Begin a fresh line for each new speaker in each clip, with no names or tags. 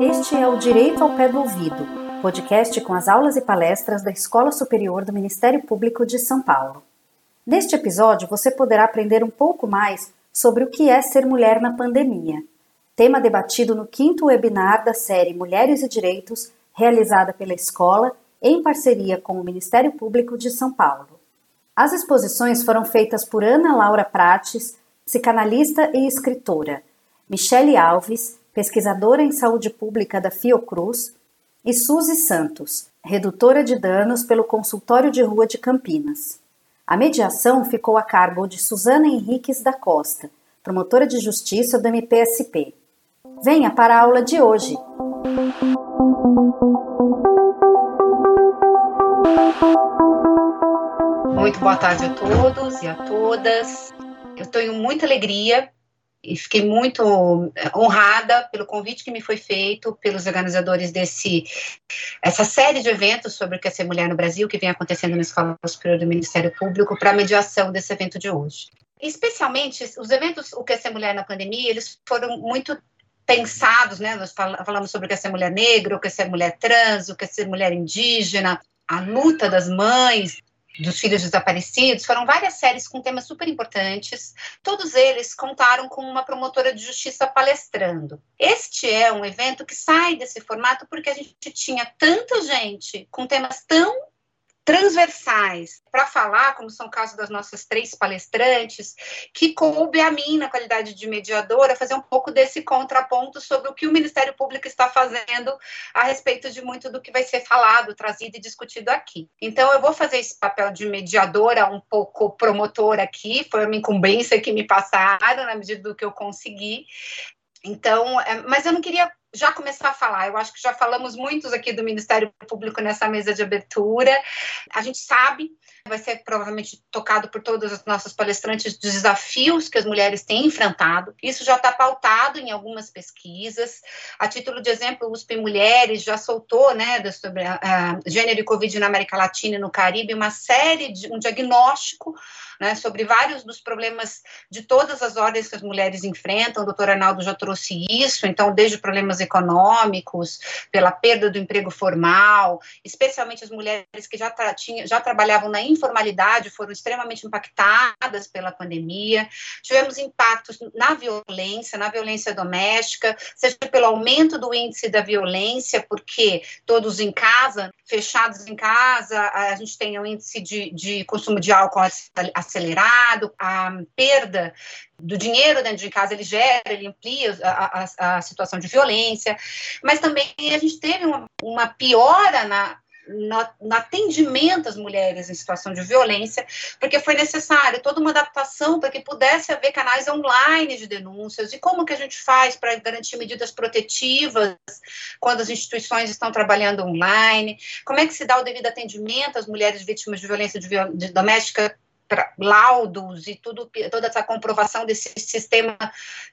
Este é o Direito ao Pé do Ouvido, podcast com as aulas e palestras da Escola Superior do Ministério Público de São Paulo. Neste episódio, você poderá aprender um pouco mais sobre o que é ser mulher na pandemia, tema debatido no quinto webinar da série Mulheres e Direitos, realizada pela escola em parceria com o Ministério Público de São Paulo. As exposições foram feitas por Ana Laura Prates, psicanalista e escritora, Michele Alves, pesquisadora em saúde pública da Fiocruz, e Suzy Santos, redutora de danos pelo Consultório de Rua de Campinas. A mediação ficou a cargo de Suzana Henriques da Costa, promotora de justiça do MPSP. Venha para a aula de hoje.
Muito boa tarde a todos e a todas. Eu tenho muita alegria e fiquei muito eh, honrada pelo convite que me foi feito pelos organizadores desse essa série de eventos sobre o que é ser mulher no Brasil que vem acontecendo na Escola Superior do Ministério Público para a mediação desse evento de hoje. Especialmente os eventos o que é ser mulher na pandemia, eles foram muito pensados, né? Nós falamos sobre o que é ser mulher negra, o que é ser mulher trans, o que é ser mulher indígena, a luta das mães, dos filhos desaparecidos, foram várias séries com temas super importantes. Todos eles contaram com uma promotora de justiça palestrando. Este é um evento que sai desse formato porque a gente tinha tanta gente com temas tão transversais para falar, como são o caso das nossas três palestrantes, que coube a mim, na qualidade de mediadora, fazer um pouco desse contraponto sobre o que o Ministério Público está fazendo a respeito de muito do que vai ser falado, trazido e discutido aqui. Então, eu vou fazer esse papel de mediadora, um pouco promotora aqui, foi uma incumbência que me passaram na medida do que eu consegui. Então, é, mas eu não queria já começar a falar. Eu acho que já falamos muitos aqui do Ministério Público nessa mesa de abertura. A gente sabe, vai ser provavelmente tocado por todas as nossas palestrantes, dos desafios que as mulheres têm enfrentado. Isso já está pautado em algumas pesquisas. A título de exemplo, o USP Mulheres já soltou, né, sobre a gênero e Covid na América Latina e no Caribe, uma série de um diagnóstico né, sobre vários dos problemas de todas as ordens que as mulheres enfrentam. O doutor Arnaldo já trouxe isso, então, desde problemas econômicos, pela perda do emprego formal, especialmente as mulheres que já, tra tinha, já trabalhavam na informalidade foram extremamente impactadas pela pandemia. Tivemos impactos na violência, na violência doméstica, seja pelo aumento do índice da violência, porque todos em casa, fechados em casa, a gente tem um índice de, de consumo de álcool acelerado, a perda do dinheiro dentro de casa, ele gera, ele amplia a, a, a situação de violência, mas também a gente teve uma, uma piora na, no, no, atendimento às mulheres em situação de violência, porque foi necessário toda uma adaptação para que pudesse haver canais online de denúncias e como que a gente faz para garantir medidas protetivas quando as instituições estão trabalhando online, como é que se dá o devido atendimento às mulheres vítimas de violência de, de doméstica laudos e tudo, toda essa comprovação desse sistema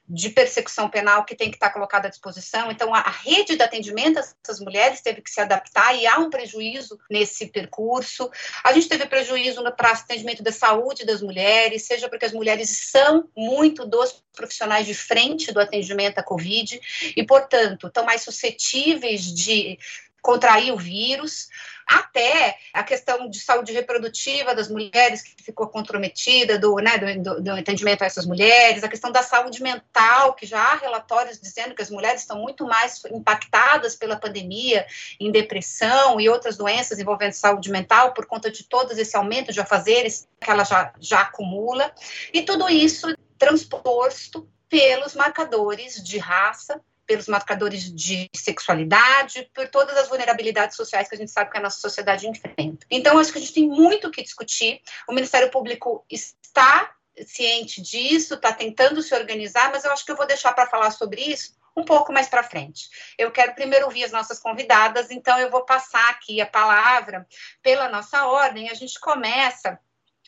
de persecução penal que tem que estar colocado à disposição. Então, a, a rede de atendimento a essas mulheres teve que se adaptar e há um prejuízo nesse percurso. A gente teve prejuízo para atendimento da saúde das mulheres, seja porque as mulheres são muito dos profissionais de frente do atendimento à Covid e, portanto, estão mais suscetíveis de contrair o vírus, até a questão de saúde reprodutiva das mulheres que ficou comprometida, do, né, do, do, atendimento a essas mulheres, a questão da saúde mental, que já há relatórios dizendo que as mulheres estão muito mais impactadas pela pandemia, em depressão e outras doenças envolvendo saúde mental, por conta de todo esse aumento de afazeres que ela já, já acumula, e tudo isso transposto pelos marcadores de raça, pelos marcadores de sexualidade, por todas as vulnerabilidades sociais que a gente sabe que a nossa sociedade enfrenta. Então, acho que a gente tem muito o que discutir. O Ministério Público está ciente disso, está tentando se organizar, mas eu acho que eu vou deixar para falar sobre isso um pouco mais para frente. Eu quero primeiro ouvir as nossas convidadas, então eu vou passar aqui a palavra pela nossa ordem. A gente começa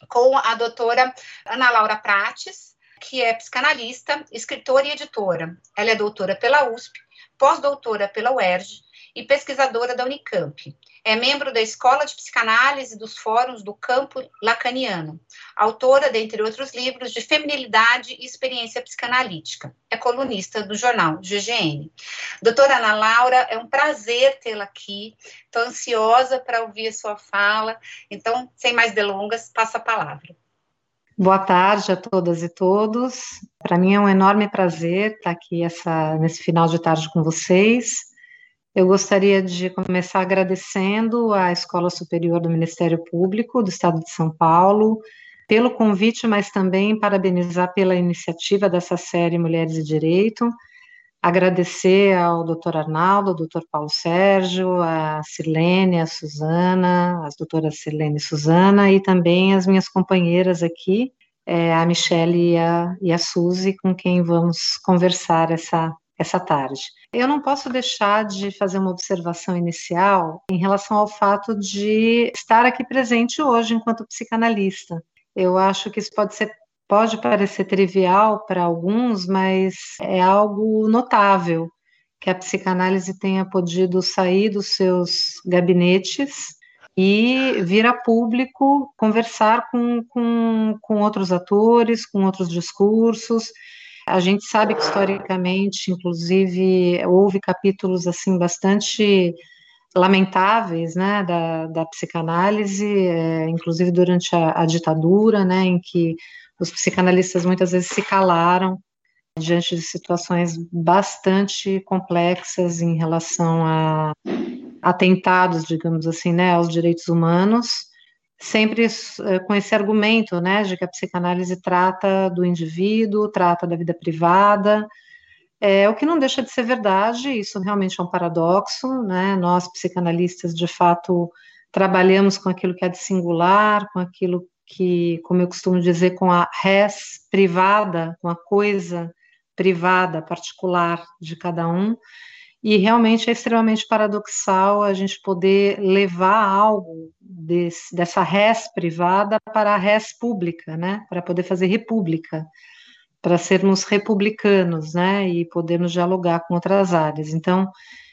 com a doutora Ana Laura Prates, que é psicanalista, escritora e editora. Ela é doutora pela USP, pós-doutora pela UERJ e pesquisadora da Unicamp. É membro da Escola de Psicanálise dos Fóruns do Campo Lacaniano, autora, dentre outros livros, de Feminilidade e Experiência Psicanalítica. É colunista do jornal GGN. Doutora Ana Laura, é um prazer tê-la aqui. Estou ansiosa para ouvir a sua fala. Então, sem mais delongas, passo a palavra.
Boa tarde a todas e todos. Para mim é um enorme prazer estar aqui essa, nesse final de tarde com vocês. Eu gostaria de começar agradecendo à Escola Superior do Ministério Público do Estado de São Paulo pelo convite, mas também parabenizar pela iniciativa dessa série Mulheres e Direito. Agradecer ao doutor Arnaldo, ao doutor Paulo Sérgio, a Silene, a Suzana, as doutoras Silene e Suzana, e também as minhas companheiras aqui, é, a Michelle e a, e a Suzy, com quem vamos conversar essa, essa tarde. Eu não posso deixar de fazer uma observação inicial em relação ao fato de estar aqui presente hoje enquanto psicanalista. Eu acho que isso pode ser pode parecer trivial para alguns, mas é algo notável que a psicanálise tenha podido sair dos seus gabinetes e vir a público conversar com, com, com outros atores, com outros discursos. A gente sabe que historicamente, inclusive, houve capítulos assim bastante lamentáveis, né, da, da psicanálise, é, inclusive durante a, a ditadura, né, em que os psicanalistas muitas vezes se calaram diante de situações bastante complexas em relação a atentados, digamos assim, né, aos direitos humanos, sempre eh, com esse argumento, né, de que a psicanálise trata do indivíduo, trata da vida privada, é, o que não deixa de ser verdade, isso realmente é um paradoxo, né, nós psicanalistas, de fato, trabalhamos com aquilo que é de singular, com aquilo que, como eu costumo dizer, com a res privada, com a coisa privada, particular de cada um, e realmente é extremamente paradoxal a gente poder levar algo desse, dessa res privada para a res pública, né, para poder fazer república, para sermos republicanos, né, e podermos dialogar com outras áreas. Então,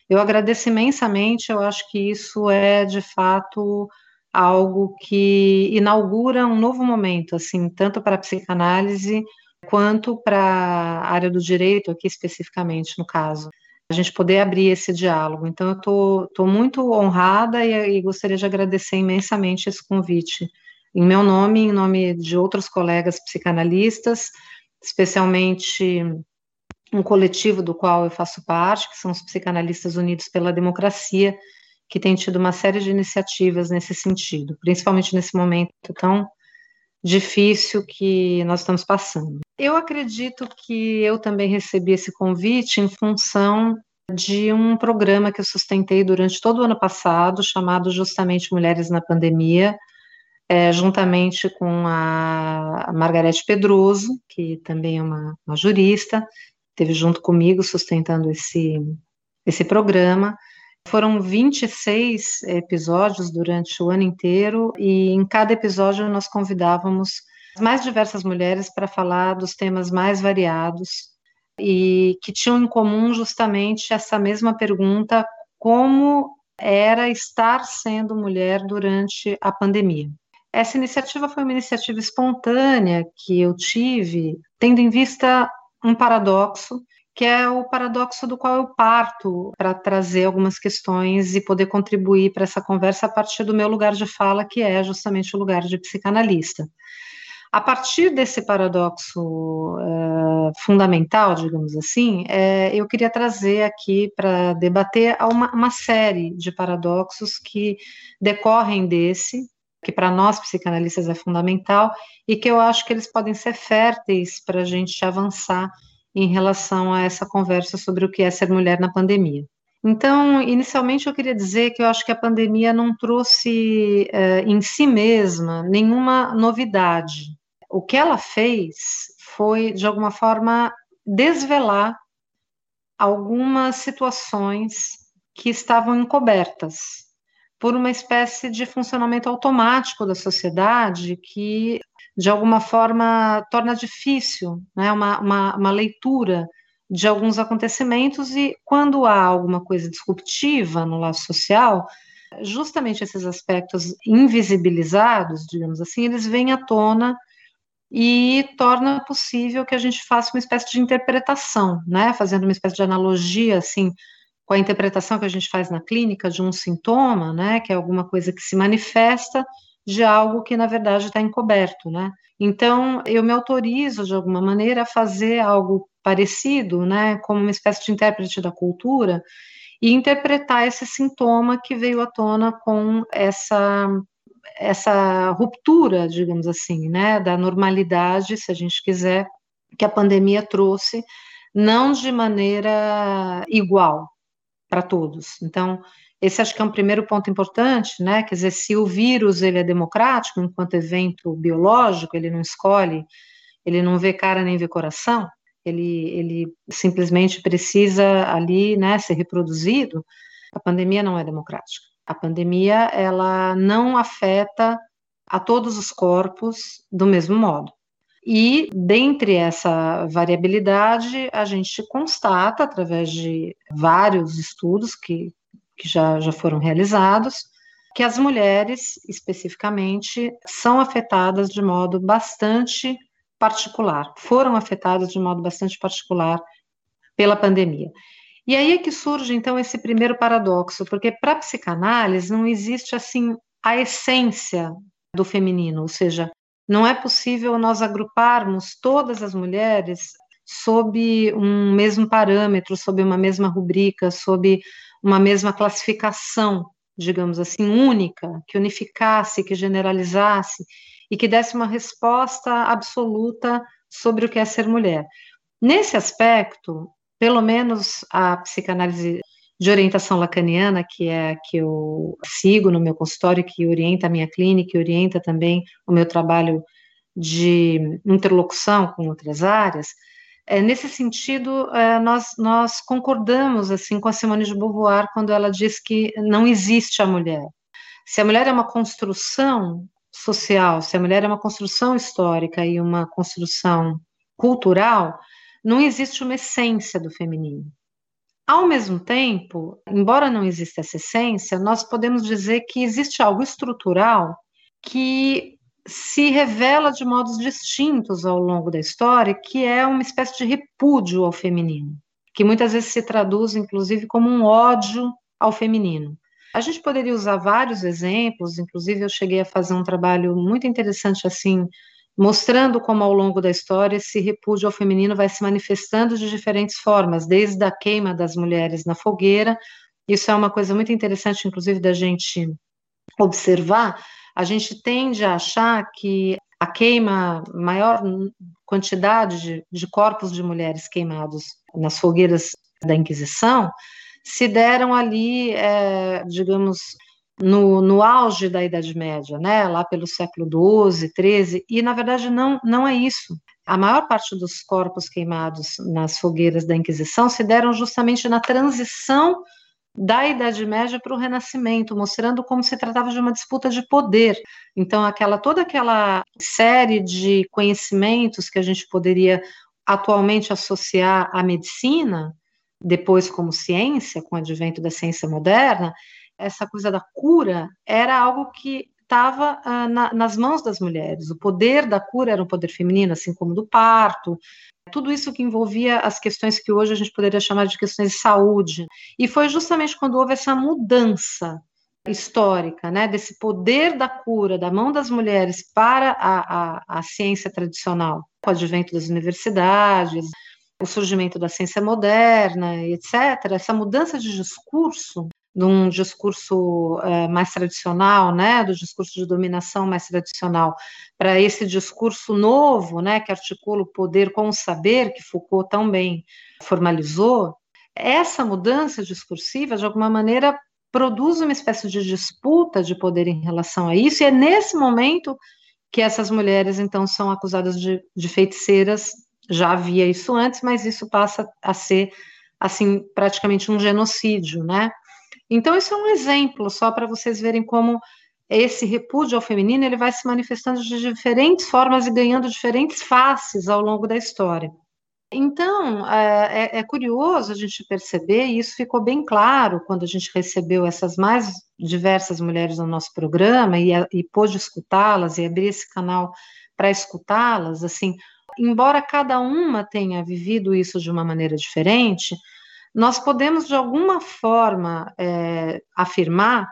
eu agradeço imensamente, eu acho que isso é, de fato, algo que inaugura um novo momento, assim, tanto para a psicanálise quanto para a área do direito, aqui especificamente no caso, a gente poder abrir esse diálogo. Então, eu estou muito honrada e, e gostaria de agradecer imensamente esse convite, em meu nome, em nome de outros colegas psicanalistas, especialmente um coletivo do qual eu faço parte, que são os Psicanalistas Unidos pela Democracia, que tem tido uma série de iniciativas nesse sentido, principalmente nesse momento tão difícil que nós estamos passando. Eu acredito que eu também recebi esse convite em função de um programa que eu sustentei durante todo o ano passado, chamado justamente Mulheres na Pandemia, é, juntamente com a Margarete Pedroso, que também é uma, uma jurista, esteve junto comigo sustentando esse, esse programa, foram 26 episódios durante o ano inteiro, e em cada episódio nós convidávamos as mais diversas mulheres para falar dos temas mais variados e que tinham em comum justamente essa mesma pergunta: como era estar sendo mulher durante a pandemia? Essa iniciativa foi uma iniciativa espontânea que eu tive, tendo em vista um paradoxo que é o paradoxo do qual eu parto para trazer algumas questões e poder contribuir para essa conversa a partir do meu lugar de fala, que é justamente o lugar de psicanalista. A partir desse paradoxo é, fundamental, digamos assim, é, eu queria trazer aqui para debater uma, uma série de paradoxos que decorrem desse, que para nós psicanalistas é fundamental, e que eu acho que eles podem ser férteis para a gente avançar em relação a essa conversa sobre o que é ser mulher na pandemia. Então, inicialmente eu queria dizer que eu acho que a pandemia não trouxe eh, em si mesma nenhuma novidade. O que ela fez foi, de alguma forma, desvelar algumas situações que estavam encobertas por uma espécie de funcionamento automático da sociedade que de alguma forma torna difícil né, uma, uma, uma leitura de alguns acontecimentos e quando há alguma coisa disruptiva no laço social, justamente esses aspectos invisibilizados, digamos assim, eles vêm à tona e torna possível que a gente faça uma espécie de interpretação, né, fazendo uma espécie de analogia, assim, com a interpretação que a gente faz na clínica de um sintoma, né, que é alguma coisa que se manifesta de algo que, na verdade, está encoberto, né. Então, eu me autorizo, de alguma maneira, a fazer algo parecido, né, como uma espécie de intérprete da cultura, e interpretar esse sintoma que veio à tona com essa essa ruptura, digamos assim, né, da normalidade, se a gente quiser, que a pandemia trouxe, não de maneira igual para todos. Então, esse acho que é um primeiro ponto importante, né? Quer dizer, se o vírus ele é democrático enquanto evento biológico, ele não escolhe, ele não vê cara nem vê coração, ele, ele simplesmente precisa ali, né, ser reproduzido. A pandemia não é democrática. A pandemia, ela não afeta a todos os corpos do mesmo modo. E, dentre essa variabilidade, a gente constata, através de vários estudos que, que já, já foram realizados, que as mulheres, especificamente, são afetadas de modo bastante particular, foram afetadas de modo bastante particular pela pandemia. E aí é que surge, então, esse primeiro paradoxo, porque para a psicanálise não existe, assim, a essência do feminino, ou seja, não é possível nós agruparmos todas as mulheres sob um mesmo parâmetro, sob uma mesma rubrica, sob uma mesma classificação, digamos assim, única, que unificasse, que generalizasse e que desse uma resposta absoluta sobre o que é ser mulher. Nesse aspecto, pelo menos a psicanálise de orientação lacaniana, que é a que eu sigo no meu consultório, que orienta a minha clínica, e orienta também o meu trabalho de interlocução com outras áreas, é, nesse sentido, é, nós, nós concordamos assim com a Simone de Beauvoir quando ela diz que não existe a mulher. Se a mulher é uma construção social, se a mulher é uma construção histórica e uma construção cultural, não existe uma essência do feminino. Ao mesmo tempo, embora não exista essa essência, nós podemos dizer que existe algo estrutural que se revela de modos distintos ao longo da história, que é uma espécie de repúdio ao feminino, que muitas vezes se traduz, inclusive, como um ódio ao feminino. A gente poderia usar vários exemplos, inclusive eu cheguei a fazer um trabalho muito interessante assim mostrando como ao longo da história esse repúdio ao feminino vai se manifestando de diferentes formas, desde a queima das mulheres na fogueira. Isso é uma coisa muito interessante, inclusive, da gente observar. A gente tende a achar que a queima, maior quantidade de, de corpos de mulheres queimados nas fogueiras da Inquisição, se deram ali, é, digamos, no, no auge da Idade Média, né, lá pelo século XII, XIII, e na verdade não, não é isso. A maior parte dos corpos queimados nas fogueiras da Inquisição se deram justamente na transição da Idade Média para o Renascimento, mostrando como se tratava de uma disputa de poder. Então, aquela toda aquela série de conhecimentos que a gente poderia atualmente associar à medicina, depois como ciência, com o advento da ciência moderna, essa coisa da cura era algo que estava uh, na, nas mãos das mulheres. O poder da cura era um poder feminino, assim como do parto. Tudo isso que envolvia as questões que hoje a gente poderia chamar de questões de saúde. E foi justamente quando houve essa mudança histórica, né, desse poder da cura da mão das mulheres para a, a, a ciência tradicional, com o advento das universidades, o surgimento da ciência moderna, etc., essa mudança de discurso de um discurso é, mais tradicional, né, do discurso de dominação mais tradicional, para esse discurso novo, né, que articula o poder com o saber, que Foucault tão bem formalizou, essa mudança discursiva, de alguma maneira, produz uma espécie de disputa de poder em relação a isso, e é nesse momento que essas mulheres, então, são acusadas de, de feiticeiras, já havia isso antes, mas isso passa a ser, assim, praticamente um genocídio, né, então, isso é um exemplo, só para vocês verem como esse repúdio ao feminino ele vai se manifestando de diferentes formas e ganhando diferentes faces ao longo da história. Então, é, é, é, curioso a gente perceber, e isso ficou bem claro quando a gente recebeu essas mais diversas mulheres no nosso programa e, e pôde escutá-las e abrir esse canal para escutá-las, assim, embora cada uma tenha vivido isso de uma maneira diferente, nós podemos de alguma forma é, afirmar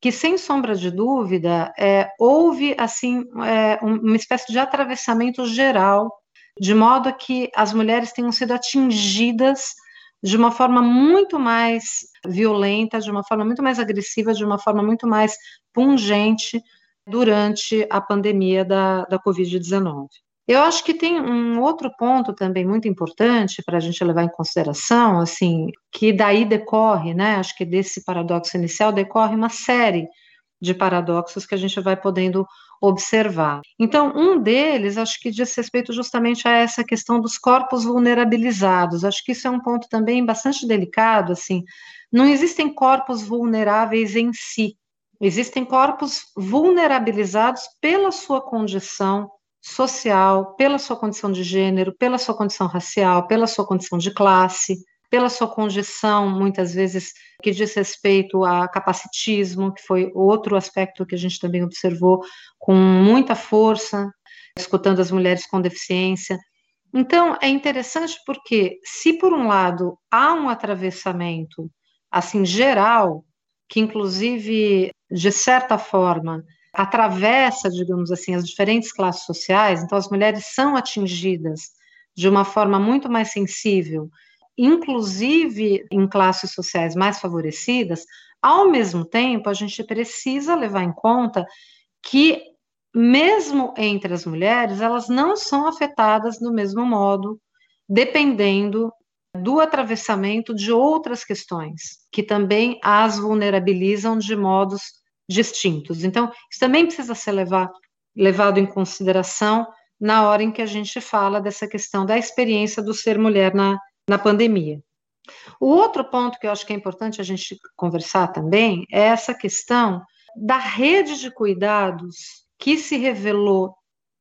que, sem sombra de dúvida, é, houve assim é, uma espécie de atravessamento geral de modo que as mulheres tenham sido atingidas de uma forma muito mais violenta, de uma forma muito mais agressiva, de uma forma muito mais pungente durante a pandemia da, da Covid-19. Eu acho que tem um outro ponto também muito importante para a gente levar em consideração, assim, que daí decorre, né? Acho que desse paradoxo inicial decorre uma série de paradoxos que a gente vai podendo observar. Então, um deles, acho que diz respeito justamente a essa questão dos corpos vulnerabilizados. Acho que isso é um ponto também bastante delicado, assim. Não existem corpos vulneráveis em si. Existem corpos vulnerabilizados pela sua condição social, pela sua condição de gênero, pela sua condição racial, pela sua condição de classe, pela sua condição, muitas vezes, que diz respeito a capacitismo, que foi outro aspecto que a gente também observou com muita força, escutando as mulheres com deficiência. Então, é interessante porque, se por um lado há um atravessamento, assim, geral, que inclusive, de certa forma, atravessa, digamos assim, as diferentes classes sociais, então as mulheres são atingidas de uma forma muito mais sensível inclusive em classes sociais mais favorecidas, ao mesmo tempo, a gente precisa levar em conta que, mesmo entre as mulheres, elas não são afetadas do mesmo modo, dependendo do atravessamento de outras questões, que também as vulnerabilizam de modos distintos. Então, isso também precisa ser levar, levado em consideração na hora em que a gente fala dessa questão da experiência do ser mulher na, na pandemia. O outro ponto que eu acho que é importante a gente conversar também é essa questão da rede de cuidados que se revelou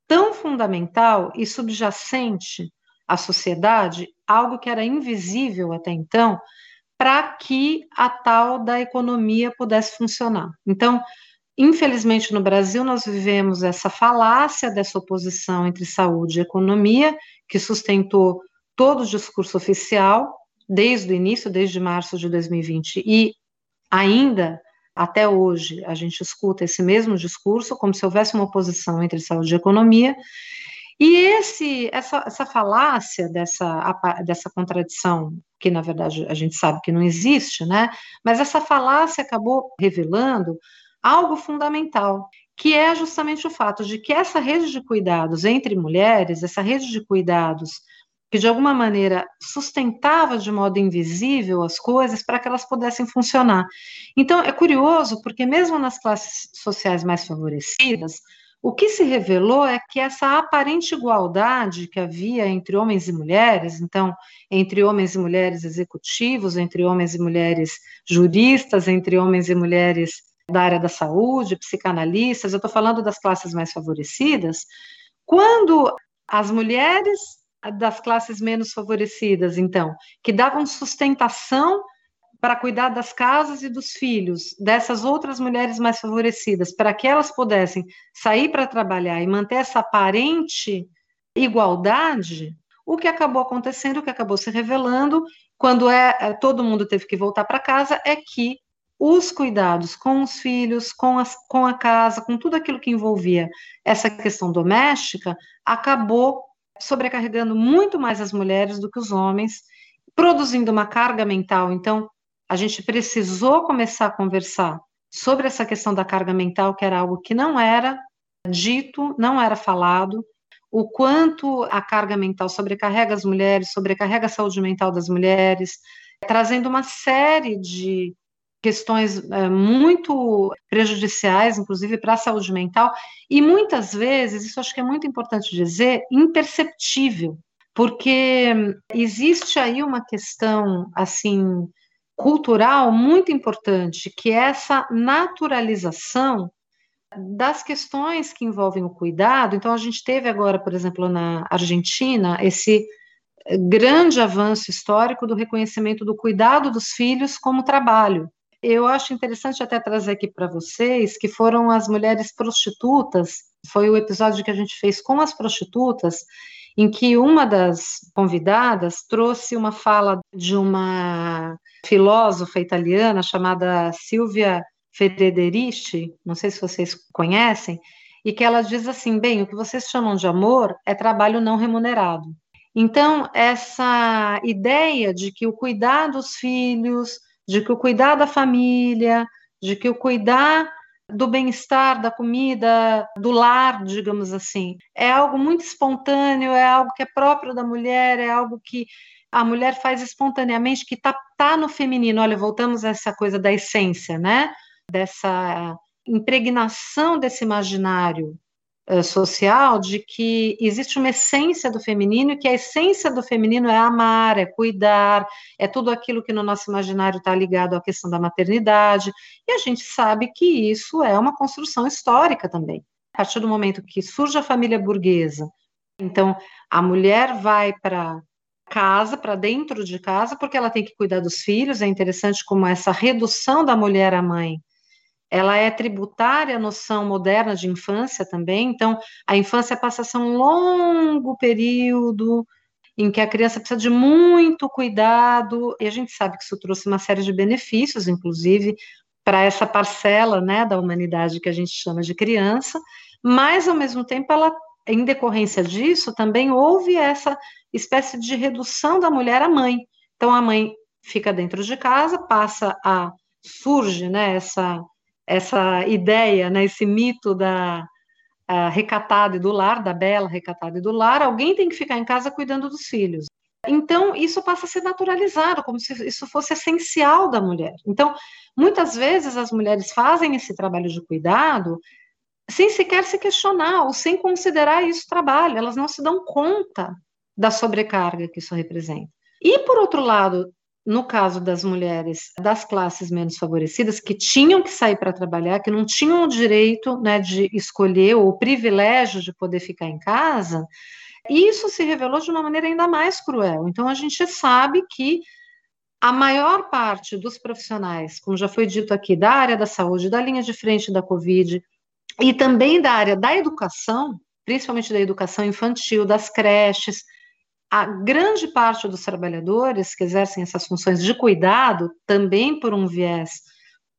tão fundamental e subjacente à sociedade, algo que era invisível até então, para que a tal da economia pudesse funcionar. Então, infelizmente no Brasil nós vivemos essa falácia dessa oposição entre saúde e economia, que sustentou todo o discurso oficial, desde o início, desde março de 2020, e ainda até hoje a gente escuta esse mesmo discurso, como se houvesse uma oposição entre saúde e economia, e esse, essa, essa falácia dessa, dessa contradição, que na verdade a gente sabe que não existe, né? Mas essa falácia acabou revelando algo fundamental, que é justamente o fato de que essa rede de cuidados entre mulheres, essa rede de cuidados que de alguma maneira sustentava de modo invisível as coisas para que elas pudessem funcionar. Então é curioso porque mesmo nas classes sociais mais favorecidas, o que se revelou é que essa aparente igualdade que havia entre homens e mulheres, então entre homens e mulheres executivos, entre homens e mulheres juristas, entre homens e mulheres da área da saúde, psicanalistas, eu estou falando das classes mais favorecidas, quando as mulheres das classes menos favorecidas, então, que davam sustentação para cuidar das casas e dos filhos dessas outras mulheres mais favorecidas, para que elas pudessem sair para trabalhar e manter essa aparente igualdade, o que acabou acontecendo, o que acabou se revelando, quando é, é todo mundo teve que voltar para casa, é que os cuidados com os filhos, com, as, com a casa, com tudo aquilo que envolvia essa questão doméstica, acabou sobrecarregando muito mais as mulheres do que os homens, produzindo uma carga mental. Então, a gente precisou começar a conversar sobre essa questão da carga mental, que era algo que não era dito, não era falado, o quanto a carga mental sobrecarrega as mulheres, sobrecarrega a saúde mental das mulheres, trazendo uma série de questões é, muito prejudiciais, inclusive para a saúde mental, e muitas vezes, isso acho que é muito importante dizer, imperceptível, porque existe aí uma questão, assim, cultural muito importante, que é essa naturalização das questões que envolvem o cuidado. Então, a gente teve agora, por exemplo, na Argentina, esse grande avanço histórico do reconhecimento do cuidado dos filhos como trabalho. Eu acho interessante até trazer aqui para vocês que foram as mulheres prostitutas, foi o episódio que a gente fez com as prostitutas, em que uma das convidadas trouxe uma fala de uma filósofa italiana chamada Silvia Federici, não sei se vocês conhecem, e que ela diz assim: bem, o que vocês chamam de amor é trabalho não remunerado. Então, essa ideia de que o cuidar dos filhos, de que o cuidar da família, de que o cuidar do bem-estar, da comida, do lar, digamos assim, é algo muito espontâneo, é algo que é próprio da mulher, é algo que a mulher faz espontaneamente, que está tá no feminino. Olha, voltamos a essa coisa da essência, né? Dessa impregnação desse imaginário uh, social de que existe uma essência do feminino e que a essência do feminino é amar, é cuidar, é tudo aquilo que no nosso imaginário está ligado à questão da maternidade, e a gente sabe que isso é uma construção histórica também. A partir do momento que surge a família burguesa, então a mulher vai para casa, para dentro de casa, porque ela tem que cuidar dos filhos. É interessante como essa redução da mulher à mãe ela é tributária à noção moderna de infância também, então a infância passa a ser um longo período em que a criança precisa de muito cuidado, e a gente sabe que isso trouxe uma série de benefícios, inclusive, para essa parcela né, da humanidade que a gente chama de criança, mas, ao mesmo tempo, ela, em decorrência disso, também houve essa espécie de redução da mulher à mãe. Então, a mãe fica dentro de casa, passa a surge né, essa essa ideia, né, esse mito da recatada e do lar, da bela recatada e do lar, alguém tem que ficar em casa cuidando dos filhos. Então, isso passa a ser naturalizado, como se isso fosse essencial da mulher. Então, muitas vezes as mulheres fazem esse trabalho de cuidado sem sequer se questionar ou sem considerar isso trabalho, elas não se dão conta da sobrecarga que isso representa. E, por outro lado, no caso das mulheres das classes menos favorecidas, que tinham que sair para trabalhar, que não tinham o direito né, de escolher ou o privilégio de poder ficar em casa, isso se revelou de uma maneira ainda mais cruel. Então, a gente sabe que a maior parte dos profissionais, como já foi dito aqui, da área da saúde, da linha de frente da Covid, e também da área da educação, principalmente da educação infantil, das creches, a grande parte dos trabalhadores que exercem essas funções de cuidado, também por um viés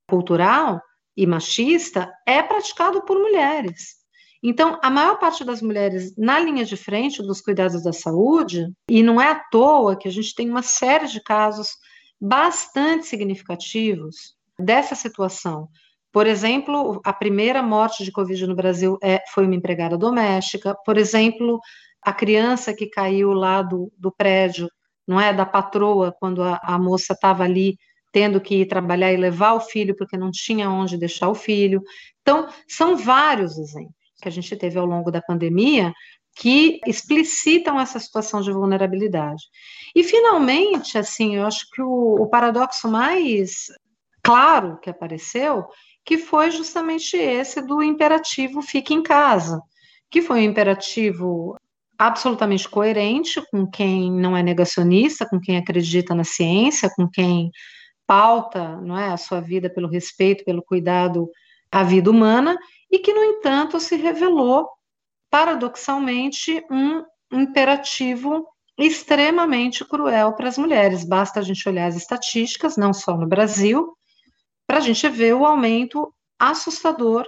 cultural e machista, é praticado por mulheres. Então, a maior parte das mulheres na linha de frente dos cuidados da saúde, e não é à toa que a gente tem uma série de casos bastante significativos dessa situação. Por exemplo, a primeira morte de Covid no Brasil é, foi uma empregada doméstica. Por exemplo, a criança que caiu lá do, do prédio, não é, da patroa, quando a, a moça estava ali tendo que ir trabalhar e levar o filho porque não tinha onde deixar o filho. Então, são vários exemplos que a gente teve ao longo da pandemia que explicitam essa situação de vulnerabilidade. E, finalmente, assim, eu acho que o, o paradoxo mais claro que apareceu, que foi justamente esse do imperativo fique em casa, que foi um imperativo absolutamente coerente com quem não é negacionista, com quem acredita na ciência, com quem pauta não é, a sua vida pelo respeito, pelo cuidado à vida humana, e que, no entanto, se revelou, paradoxalmente, um imperativo extremamente cruel para as mulheres. Basta a gente olhar as estatísticas, não só no Brasil, para a gente ver o aumento assustador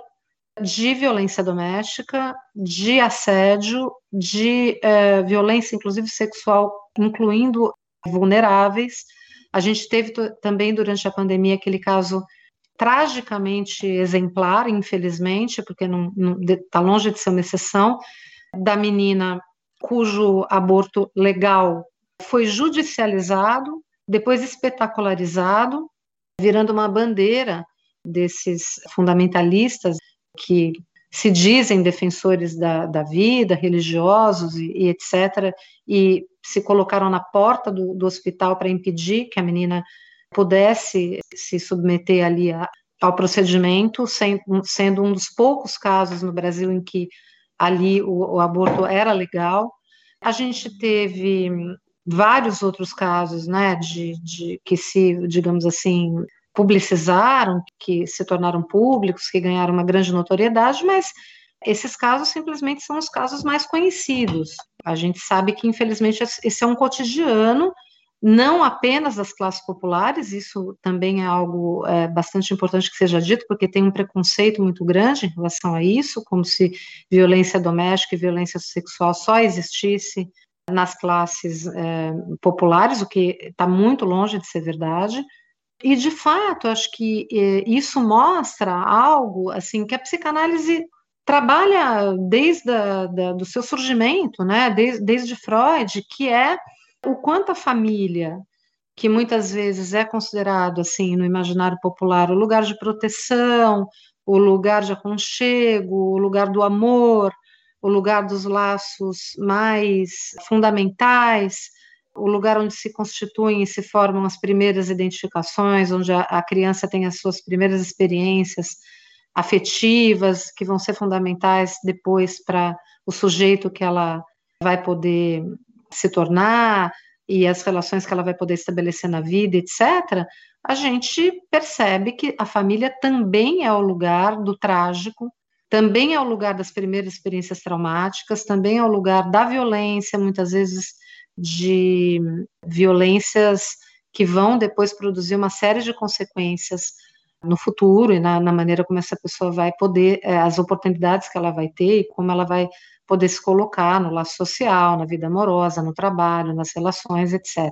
de violência doméstica, de assédio, de é, violência, inclusive sexual, incluindo vulneráveis. A gente teve também durante a pandemia aquele caso tragicamente exemplar, infelizmente, porque está longe de ser uma exceção, da menina cujo aborto legal foi judicializado, depois espetacularizado, virando uma bandeira desses fundamentalistas que se dizem defensores da, da vida, religiosos e, e, etc., e se colocaram na porta do, do hospital para impedir que a menina pudesse se submeter ali a, ao procedimento, sendo, sendo, um dos poucos casos no Brasil em que ali o, o aborto era legal. A gente teve vários outros casos, né, de, de que se, digamos assim, publicizaram, que se tornaram públicos, que ganharam uma grande notoriedade, mas esses casos simplesmente são os casos mais conhecidos. A gente sabe que, infelizmente, esse é um cotidiano, não apenas das classes populares, isso também é algo é, bastante importante que seja dito, porque tem um preconceito muito grande em relação a isso, como se violência doméstica e violência sexual só existisse nas classes é, populares, o que está muito longe de ser verdade. E, de fato, acho que é, isso mostra algo assim que a psicanálise trabalha desde a, da, do seu surgimento, né, desde, desde Freud, que é o quanto a família, que muitas vezes é considerado assim no imaginário popular o lugar de proteção, o lugar de aconchego, o lugar do amor, o lugar dos laços mais fundamentais, o lugar onde se constituem e se formam as primeiras identificações, onde a, a criança tem as suas primeiras experiências afetivas que vão ser fundamentais depois para o sujeito que ela vai poder se tornar e as relações que ela vai poder estabelecer na vida, etc., a gente percebe que a família também é o lugar do trágico, também é o lugar das primeiras experiências traumáticas, também é o lugar da violência, muitas vezes de violências que vão depois produzir uma série de consequências no futuro e na, na, maneira como essa pessoa vai poder, é, as oportunidades que ela vai ter e como ela vai poder se colocar no laço social, na vida amorosa, no trabalho, nas relações, etc.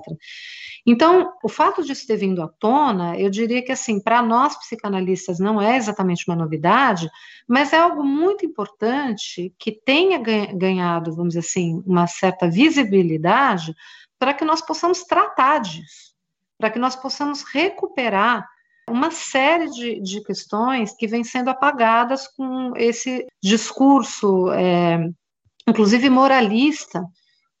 Então, o fato disso ter vindo à tona, eu diria que, assim, para nós psicanalistas não é exatamente uma novidade, mas é algo muito importante que tenha ganhado, vamos dizer assim, uma certa visibilidade para que nós possamos tratar disso, para que nós possamos recuperar uma série de, de questões que vêm sendo apagadas com esse discurso, é, inclusive moralista,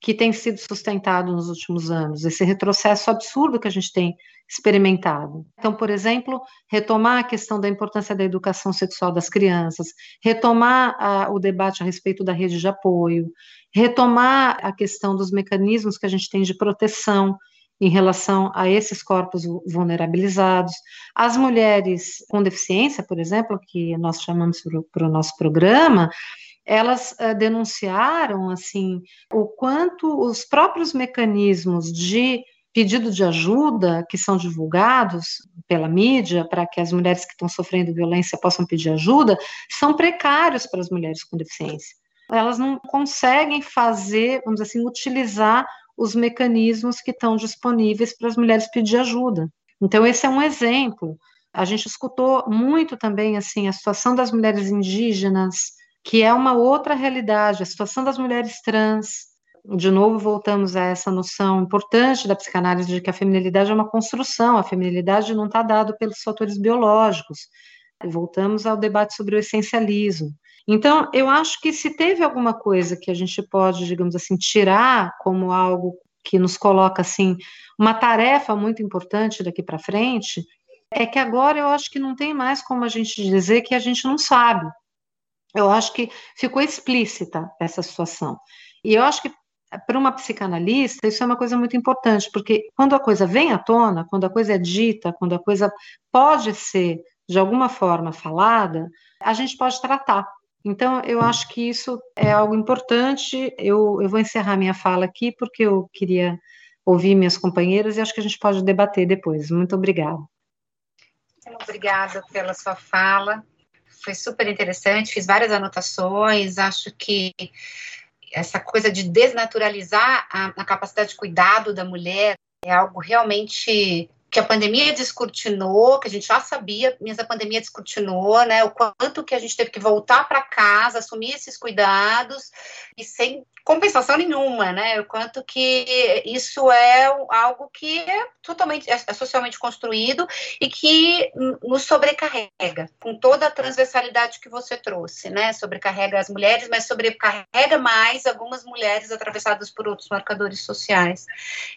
que tem sido sustentado nos últimos anos, esse retrocesso absurdo que a gente tem experimentado. Então, por exemplo, retomar a questão da importância da educação sexual das crianças, retomar a, o debate a respeito da rede de apoio, retomar a questão dos mecanismos que a gente tem de proteção em relação a esses corpos vulnerabilizados. As mulheres com deficiência, por exemplo, que nós chamamos para o nosso programa, elas uh, denunciaram assim o quanto os próprios mecanismos de pedido de ajuda que são divulgados pela mídia para que as mulheres que estão sofrendo violência possam pedir ajuda são precários para as mulheres com deficiência. Elas não conseguem fazer, vamos dizer assim, utilizar os mecanismos que estão disponíveis para as mulheres pedir ajuda. Então, esse é um exemplo. A gente escutou muito também assim a situação das mulheres indígenas, que é uma outra realidade, a situação das mulheres trans. De novo, voltamos a essa noção importante da psicanálise de que a feminilidade é uma construção, a feminilidade não está dada pelos fatores biológicos. Voltamos ao debate sobre o essencialismo. Então, eu acho que se teve alguma coisa que a gente pode, digamos assim, tirar como algo que nos coloca assim uma tarefa muito importante daqui para frente, é que agora eu acho que não tem mais como a gente dizer que a gente não sabe. Eu acho que ficou explícita essa situação. E eu acho que para uma psicanalista isso é uma coisa muito importante, porque quando a coisa vem à tona, quando a coisa é dita, quando a coisa pode ser de alguma forma falada, a gente pode tratar. Então, eu acho que isso é algo importante. Eu, eu vou encerrar minha fala aqui, porque eu queria ouvir minhas companheiras e acho que a gente pode debater depois. Muito obrigada.
Obrigada pela sua fala. Foi super interessante, fiz várias anotações. Acho que essa coisa de desnaturalizar a, a capacidade de cuidado da mulher é algo realmente que a pandemia descortinou, que a gente já sabia, mas a pandemia descortinou, né? O quanto que a gente teve que voltar para casa, assumir esses cuidados e sem compensação nenhuma, né? O quanto que isso é algo que é totalmente é, é socialmente construído e que nos sobrecarrega, com toda a transversalidade que você trouxe, né? Sobrecarrega as mulheres, mas sobrecarrega mais algumas mulheres atravessadas por outros marcadores sociais.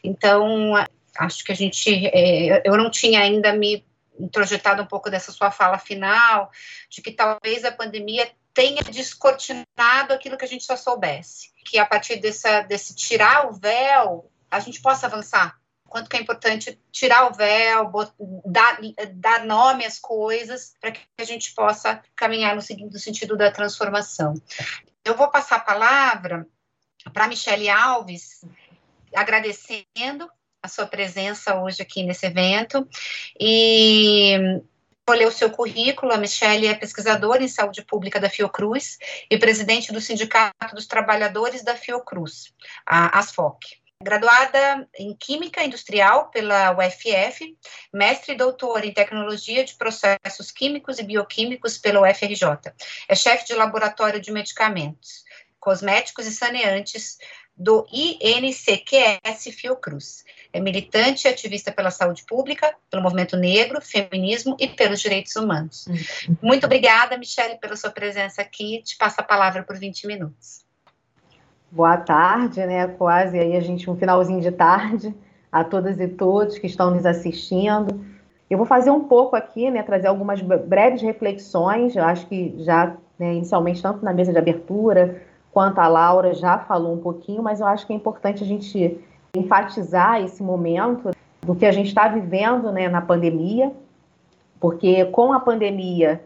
Então, acho que a gente, é, eu não tinha ainda me introjetado um pouco dessa sua fala final, de que talvez a pandemia tenha descortinado aquilo que a gente só soubesse, que a partir dessa, desse tirar o véu, a gente possa avançar quanto que é importante tirar o véu, dar, dar nome às coisas, para que a gente possa caminhar no, no sentido da transformação. Eu vou passar a palavra para Michele Alves, agradecendo a sua presença hoje aqui nesse evento e vou o seu currículo. A Michele é pesquisadora em saúde pública da Fiocruz e presidente do Sindicato dos Trabalhadores da Fiocruz, a ASFOC. Graduada em Química Industrial pela UFF, mestre e doutor em Tecnologia de Processos Químicos e Bioquímicos pela UFRJ. É chefe de laboratório de medicamentos, cosméticos e saneantes do INCQS Fiocruz. É militante e ativista pela saúde pública, pelo movimento negro, feminismo e pelos direitos humanos. Muito obrigada, Michele, pela sua presença aqui. Te passo a palavra por 20 minutos
boa tarde, né? Quase aí a gente um finalzinho de tarde a todas e todos que estão nos assistindo. Eu vou fazer um pouco aqui, né? Trazer algumas breves reflexões. Eu acho que já né, inicialmente tanto na mesa de abertura quanto a Laura já falou um pouquinho, mas eu acho que é importante a gente enfatizar esse momento do que a gente está vivendo, né, na pandemia, porque com a pandemia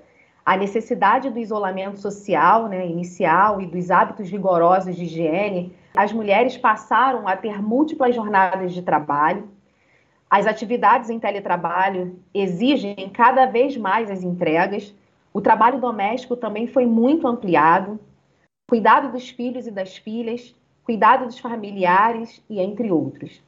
a necessidade do isolamento social né, inicial e dos hábitos rigorosos de higiene, as mulheres passaram a ter múltiplas jornadas de trabalho. As atividades em teletrabalho exigem cada vez mais as entregas. O trabalho doméstico também foi muito ampliado. Cuidado dos filhos e das filhas, cuidado dos familiares e entre outros.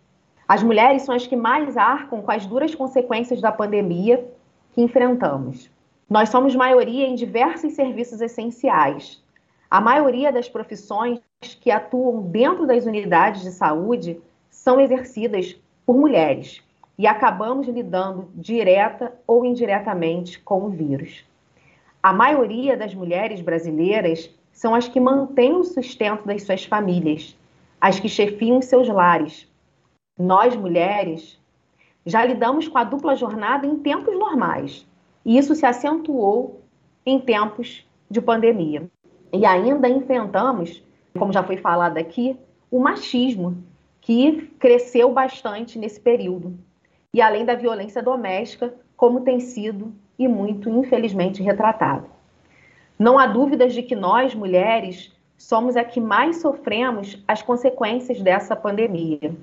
As mulheres são as que mais arcam com as duras consequências da pandemia que enfrentamos. Nós somos maioria em diversos serviços essenciais. A maioria das profissões que atuam dentro das unidades de saúde são exercidas por mulheres e acabamos lidando direta ou indiretamente com o vírus. A maioria das mulheres brasileiras são as que mantêm o sustento das suas famílias, as que chefiam seus lares. Nós, mulheres, já lidamos com a dupla jornada em tempos normais e isso se acentuou em tempos de pandemia. E ainda enfrentamos, como já foi falado aqui, o machismo, que cresceu bastante nesse período. E além da violência doméstica, como tem sido e muito, infelizmente, retratado. Não há dúvidas de que nós, mulheres, somos a que mais sofremos as consequências dessa pandemia.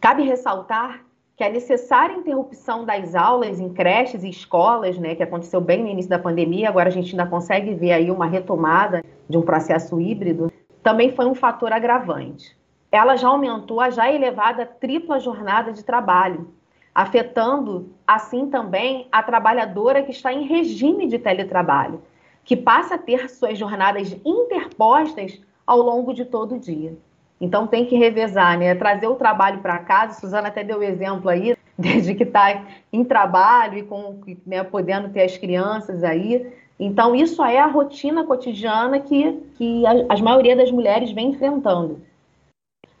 Cabe ressaltar que a necessária interrupção das aulas em creches e escolas, né, que aconteceu bem no início da pandemia, agora a gente ainda consegue ver aí uma retomada de um processo híbrido, também foi um fator agravante. Ela já aumentou a já elevada tripla jornada de trabalho, afetando assim também a trabalhadora que está em regime de teletrabalho, que passa a ter suas jornadas interpostas ao longo de todo o dia. Então tem que revezar, né? Trazer o trabalho para casa. Suzana até deu o exemplo aí de que está em trabalho e com, né, podendo ter as crianças aí. Então isso é a rotina cotidiana que, que a, a maioria das mulheres vem enfrentando.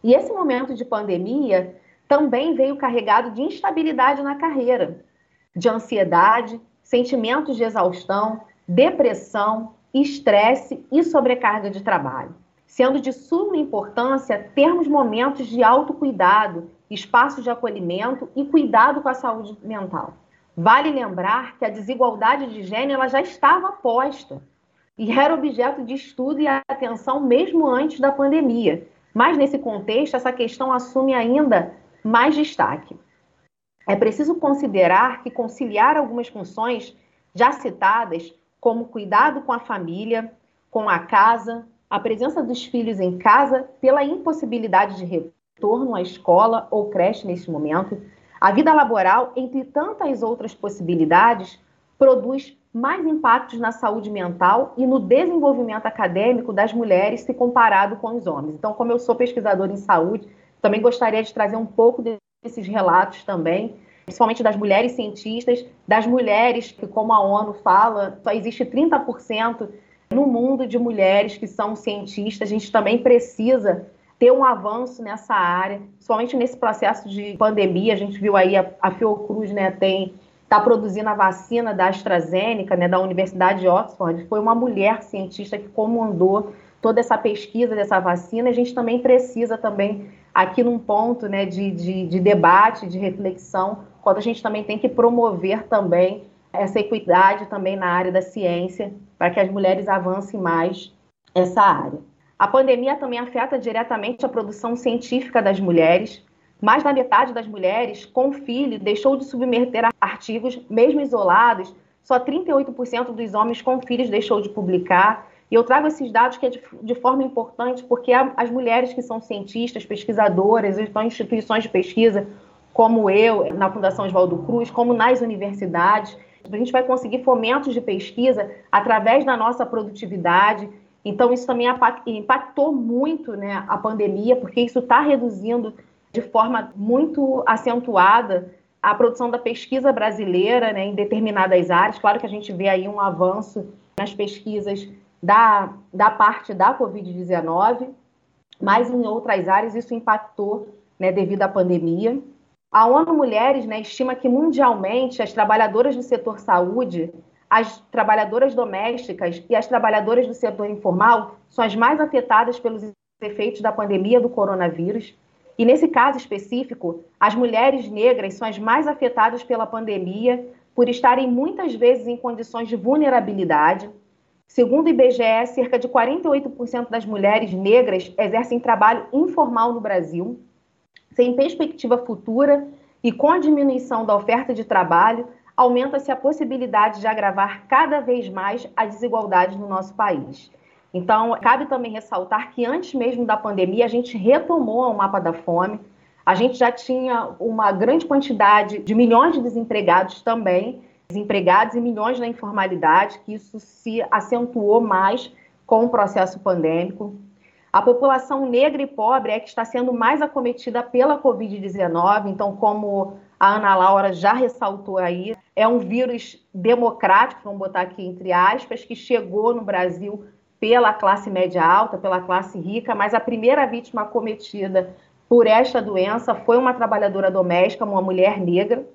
E esse momento de pandemia também veio carregado de instabilidade na carreira, de ansiedade, sentimentos de exaustão, depressão, estresse e sobrecarga de trabalho sendo de suma importância termos momentos de autocuidado, espaços de acolhimento e cuidado com a saúde mental. Vale lembrar que a desigualdade de gênero já estava posta e era objeto de estudo e atenção mesmo antes da pandemia. Mas nesse contexto, essa questão assume ainda mais destaque. É preciso considerar que conciliar algumas funções já citadas, como cuidado com a família, com a casa, a presença dos filhos em casa pela impossibilidade de retorno à escola ou creche neste momento, a vida laboral, entre tantas outras possibilidades, produz mais impactos na saúde mental e no desenvolvimento acadêmico das mulheres se comparado com os homens. Então, como eu sou pesquisadora em saúde, também gostaria de trazer um pouco desses relatos também, principalmente das mulheres cientistas, das mulheres que, como a ONU fala, só existe 30% no mundo de mulheres que são cientistas, a gente também precisa ter um avanço nessa área, principalmente nesse processo de pandemia. A gente viu aí a, a Fiocruz, né, tem está produzindo a vacina da AstraZeneca, né, da Universidade de Oxford. Foi uma mulher cientista que comandou toda essa pesquisa dessa vacina, a gente também precisa também aqui num ponto né, de, de, de debate, de reflexão, quando a gente também tem que promover também essa equidade também na área da ciência, para que as mulheres avancem mais essa área. A pandemia também afeta diretamente a produção científica das mulheres. Mais da metade das mulheres com filho deixou de submeter artigos, mesmo isolados. Só 38% dos homens com filhos deixou de publicar. E eu trago esses dados que é de, de forma importante, porque as mulheres que são cientistas, pesquisadoras, estão em instituições de pesquisa, como eu, na Fundação Oswaldo Cruz, como nas universidades, a gente vai conseguir fomentos de pesquisa através da nossa produtividade. Então, isso também impactou muito né, a pandemia, porque isso está reduzindo de forma muito acentuada a produção da pesquisa brasileira né, em determinadas áreas. Claro que a gente vê aí um avanço nas pesquisas da, da parte da Covid-19, mas em outras áreas isso impactou né, devido à pandemia. A ONU Mulheres né, estima que mundialmente as trabalhadoras do setor saúde, as trabalhadoras domésticas e as trabalhadoras do setor informal são as mais afetadas pelos efeitos da pandemia do coronavírus. E nesse caso específico, as mulheres negras são as mais afetadas pela pandemia por estarem muitas vezes em condições de vulnerabilidade Segundo o IBGE, cerca de 48% das mulheres negras exercem trabalho informal no Brasil, sem perspectiva futura e com a diminuição da oferta de trabalho, aumenta-se a possibilidade de agravar cada vez mais a desigualdade no nosso país. Então, cabe também ressaltar que antes mesmo da pandemia, a gente retomou o mapa da fome, a gente já tinha uma grande quantidade de milhões de desempregados também, desempregados e milhões na informalidade, que isso se acentuou mais com o processo pandêmico. A população negra e pobre é que está sendo mais acometida pela Covid-19, então, como a Ana Laura já ressaltou aí, é um vírus democrático, vamos botar aqui entre aspas, que chegou no Brasil pela classe média alta, pela classe rica, mas a primeira vítima acometida por esta doença foi uma trabalhadora doméstica, uma mulher negra,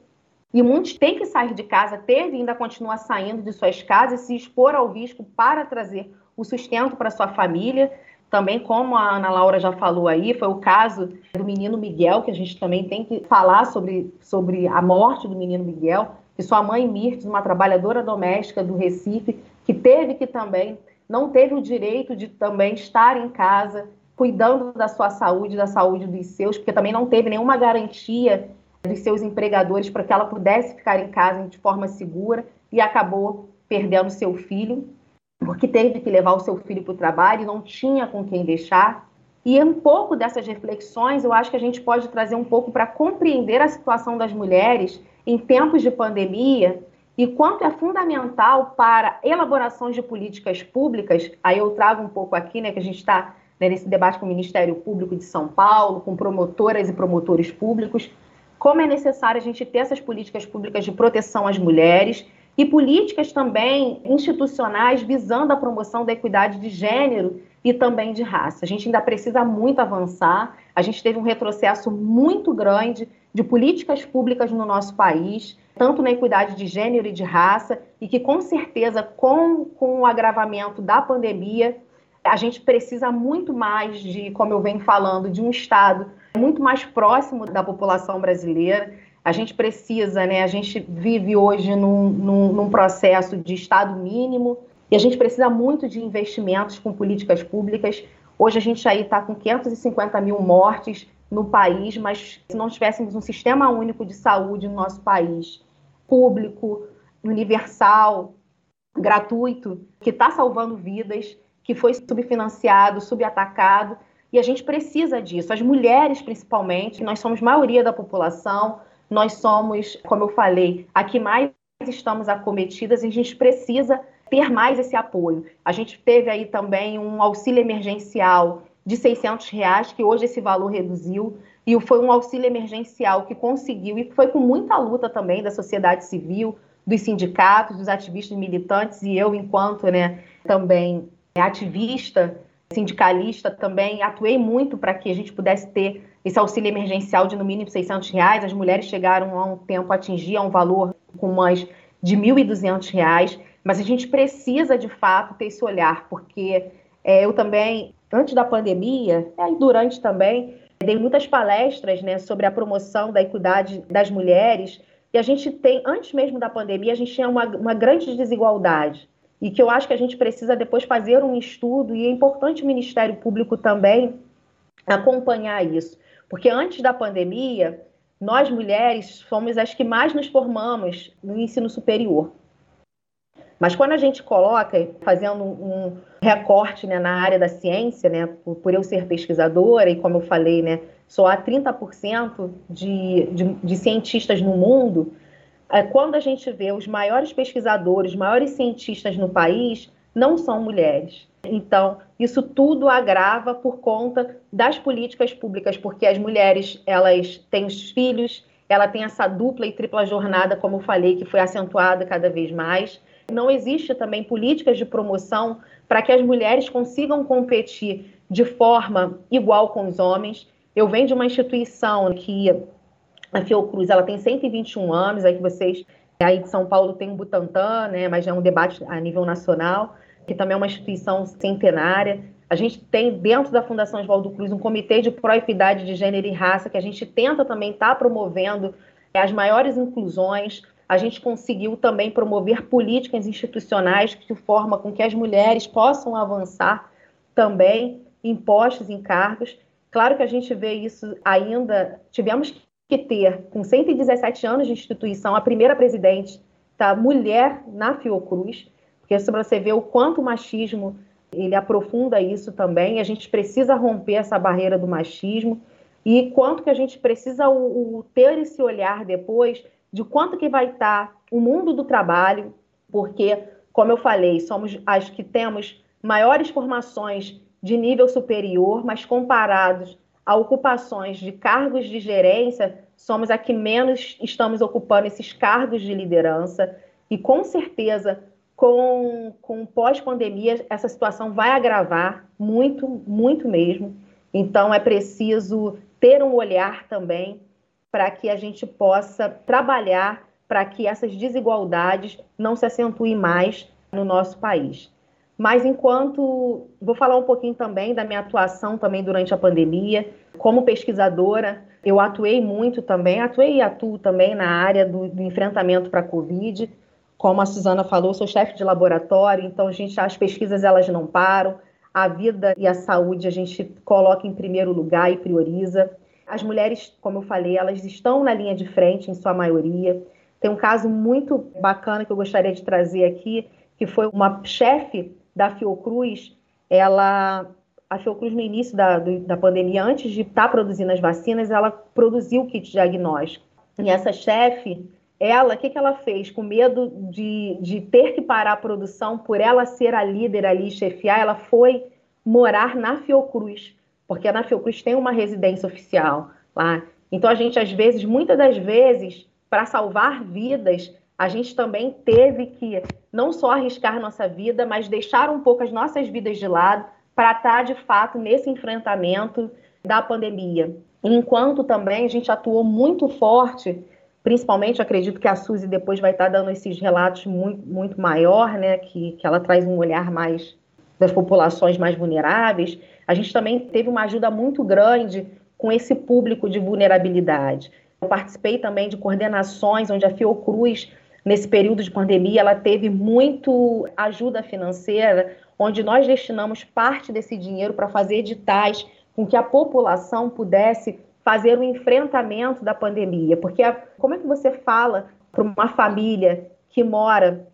e muitos têm que sair de casa, teve e ainda continua saindo de suas casas, se expor ao risco para trazer o sustento para sua família. Também, como a Ana Laura já falou aí, foi o caso do menino Miguel, que a gente também tem que falar sobre, sobre a morte do menino Miguel, que sua mãe Mirtes, uma trabalhadora doméstica do Recife, que teve que também, não teve o direito de também estar em casa, cuidando da sua saúde, da saúde dos seus, porque também não teve nenhuma garantia dos seus empregadores para que ela pudesse ficar em casa de forma segura e acabou perdendo seu filho, porque teve que levar o seu filho para o trabalho e não tinha com quem deixar. E um pouco dessas reflexões eu acho que a gente pode trazer um pouco para compreender a situação das mulheres em tempos de pandemia e quanto é fundamental para elaborações de políticas públicas. Aí eu trago um pouco aqui, né, que a gente está né, nesse debate com o Ministério Público de São Paulo, com promotoras e promotores públicos, como é necessário a gente ter essas políticas públicas de proteção às mulheres e políticas também institucionais visando a promoção da equidade de gênero e também de raça. A gente ainda precisa muito avançar. A gente teve um retrocesso muito grande de políticas públicas no nosso país, tanto na equidade de gênero e de raça, e que com certeza, com, com o agravamento da pandemia, a gente precisa muito mais de, como eu venho falando, de um Estado muito mais próximo da população brasileira. A gente precisa, né? A gente vive hoje num, num, num processo de Estado mínimo e a gente precisa muito de investimentos com políticas públicas. Hoje a gente aí está com 550 mil mortes no país, mas se não tivéssemos um sistema único de saúde no nosso país, público, universal, gratuito, que está salvando vidas, que foi subfinanciado, subatacado, e a gente precisa disso. As mulheres, principalmente, nós somos maioria da população, nós somos, como eu falei, a que mais estamos acometidas e a gente precisa ter mais esse apoio. A gente teve aí também um auxílio emergencial de 600 reais, que hoje esse valor reduziu, e foi um auxílio emergencial que conseguiu, e foi com muita luta também da sociedade civil, dos sindicatos, dos ativistas militantes, e eu, enquanto né, também ativista, sindicalista também, atuei muito para que a gente pudesse ter esse auxílio emergencial de no mínimo 600 reais. As mulheres chegaram a um tempo a atingir um valor com mais de 1.200 reais, mas a gente precisa de fato ter esse olhar, porque É, eu também, antes da pandemia, e durante também, dei muitas palestras né, sobre a promoção da equidade das mulheres. E a gente tem, antes mesmo da pandemia, a gente tinha uma, uma grande desigualdade. E que eu acho que a gente precisa depois fazer um estudo, e é importante o Ministério Público também acompanhar isso. Porque antes da pandemia, nós mulheres fomos as que mais nos formamos no ensino superior. Mas quando a gente coloca, fazendo um recorte né, na área da ciência, né, por, eu ser pesquisadora, e como eu falei, né, só há 30% de, de, de cientistas no mundo, é, quando a gente vê os maiores pesquisadores, os maiores cientistas no país, não são mulheres. Então, isso tudo agrava por conta das políticas públicas, porque as mulheres, elas têm os filhos, ela tem essa dupla e tripla jornada, como eu falei, que foi acentuada cada vez mais. Não existe também políticas de promoção para que as mulheres consigam competir de forma igual com os homens. Eu venho de uma instituição que a Fiocruz ela tem 121 anos, aí que vocês aí de São Paulo tem o Butantan, né, mas é um debate a nível nacional, que também é uma instituição centenária. A gente tem dentro da Fundação Oswaldo Cruz um comitê de pró-equidade de gênero e raça que a gente tenta também estar tá promovendo as maiores inclusões a gente conseguiu também promover políticas institucionais que forma com que as mulheres possam avançar também em postos, em cargos. Claro que a gente vê isso ainda, tivemos que ter, com 117 anos de instituição, a primeira presidente tá, mulher na Fiocruz, porque se você vê o quanto o machismo ele aprofunda isso também, a gente precisa romper essa barreira do machismo e quanto que a gente precisa o, o ter esse olhar depois de quanto que vai estar o mundo do trabalho, porque, como eu falei, somos as que temos maiores formações de nível superior, mas comparados a ocupações de cargos de gerência, somos a que menos estamos ocupando esses cargos de liderança. E com certeza, com, com pós-pandemia, essa situação vai agravar muito, muito mesmo. Então, é preciso ter um olhar também para que a gente possa trabalhar para que essas desigualdades não se acentuem mais no nosso país. Mas enquanto vou falar um pouquinho também da minha atuação também durante a pandemia, como pesquisadora, eu atuei muito também, atuei e atuo também na área do, do enfrentamento para a Covid. Como a Suzana falou, sou chefe de laboratório, então gente as pesquisas elas não param, a vida e a saúde a gente coloca em primeiro lugar e prioriza. As mulheres, como eu falei, elas estão na linha de frente, em sua maioria. Tem um caso muito bacana que eu gostaria de trazer aqui, que foi uma chefe da Fiocruz, ela a Fiocruz, no início da, da pandemia, antes de estar tá produzindo as vacinas, ela produziu o kit diagnóstico. E essa chefe, ela, o que, que ela fez? Com medo de, de ter que parar a produção, por ela ser a líder ali, chefiar, ela foi morar na Fiocruz porque na Fiocruz tem uma residência oficial lá. Então a gente às vezes, muitas das vezes, para salvar vidas, a gente também teve que não só arriscar nossa vida, mas deixar um pouco as nossas vidas de lado para estar de fato nesse enfrentamento da pandemia. Enquanto também a gente atuou muito forte, principalmente acredito que a Suzy depois vai estar dando esses relatos muito, muito maior, né, que, que ela traz um olhar mais das populações mais vulneráveis, a gente também teve uma ajuda muito grande com esse público de vulnerabilidade. Eu participei também de coordenações onde a Fiocruz, nesse período de pandemia, ela teve muito ajuda financeira, onde nós destinamos parte desse dinheiro para fazer editais com que a população pudesse fazer o enfrentamento da pandemia. Porque como é que você fala para uma família que mora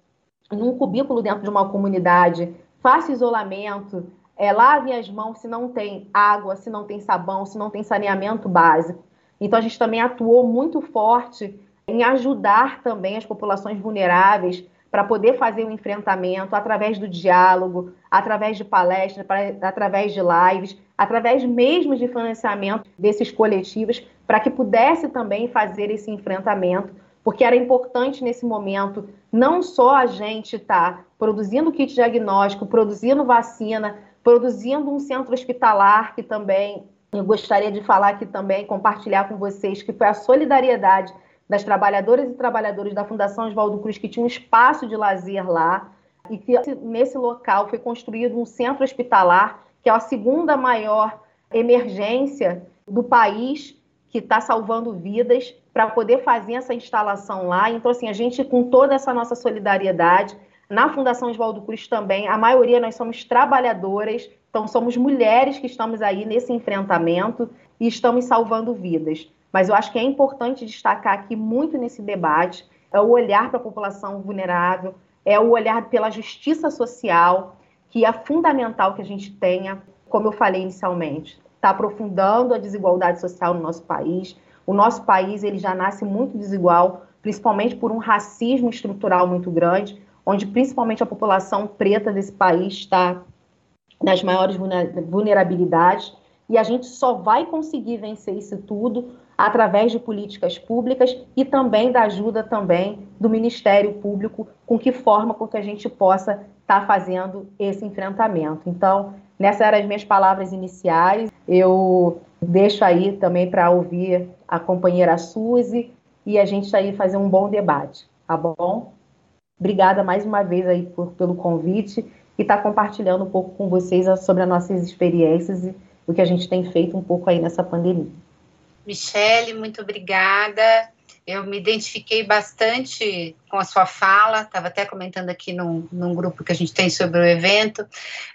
num cubículo dentro de uma comunidade, faça isolamento, é, lave as mãos se não tem água, se não tem sabão, se não tem saneamento básico. Então, a gente também atuou muito forte em ajudar também as populações vulneráveis para poder fazer o enfrentamento através do diálogo, através de palestras, através de lives, através mesmo de financiamento desses coletivos, para que pudesse também fazer esse enfrentamento, porque era importante nesse momento não só a gente estar tá produzindo kit diagnóstico, produzindo vacina, produzindo um centro hospitalar que também eu gostaria de falar aqui também, compartilhar com vocês, que foi a solidariedade das trabalhadoras e trabalhadores da Fundação Oswaldo Cruz, que tinha um espaço de lazer lá. e que nesse local foi construído um centro hospitalar, que é a segunda maior emergência do país, que está salvando vidas, para poder fazer essa instalação lá. Então, assim, a gente, com toda essa nossa solidariedade, na Fundação Oswaldo Cruz também, a maioria nós somos trabalhadoras, então somos mulheres que estamos aí nesse enfrentamento e estamos salvando vidas. Mas eu acho que é importante destacar aqui muito nesse debate é o olhar para a população vulnerável, é o olhar pela justiça social, que é fundamental que a gente tenha, como eu falei inicialmente, está aprofundando a desigualdade social no nosso país. O nosso país ele já nasce muito desigual, principalmente por um racismo estrutural muito grande, onde principalmente a população preta desse país está nas maiores vulnerabilidades, e a gente só vai conseguir vencer isso tudo através de políticas públicas e também da ajuda também do Ministério Público, com que forma com que a gente possa estar tá fazendo esse enfrentamento. Então, nessas eram as minhas palavras iniciais. Eu deixo aí também para ouvir a companheira Suzy e a gente aí fazer um bom debate, tá bom? Obrigada mais uma vez aí por, pelo convite e estar tá compartilhando um pouco com vocês sobre as nossas experiências e o que a gente tem feito um pouco aí nessa pandemia.
Michele, muito obrigada. Eu me identifiquei bastante com a sua fala, estava até comentando aqui num, num, grupo que a gente tem sobre o evento.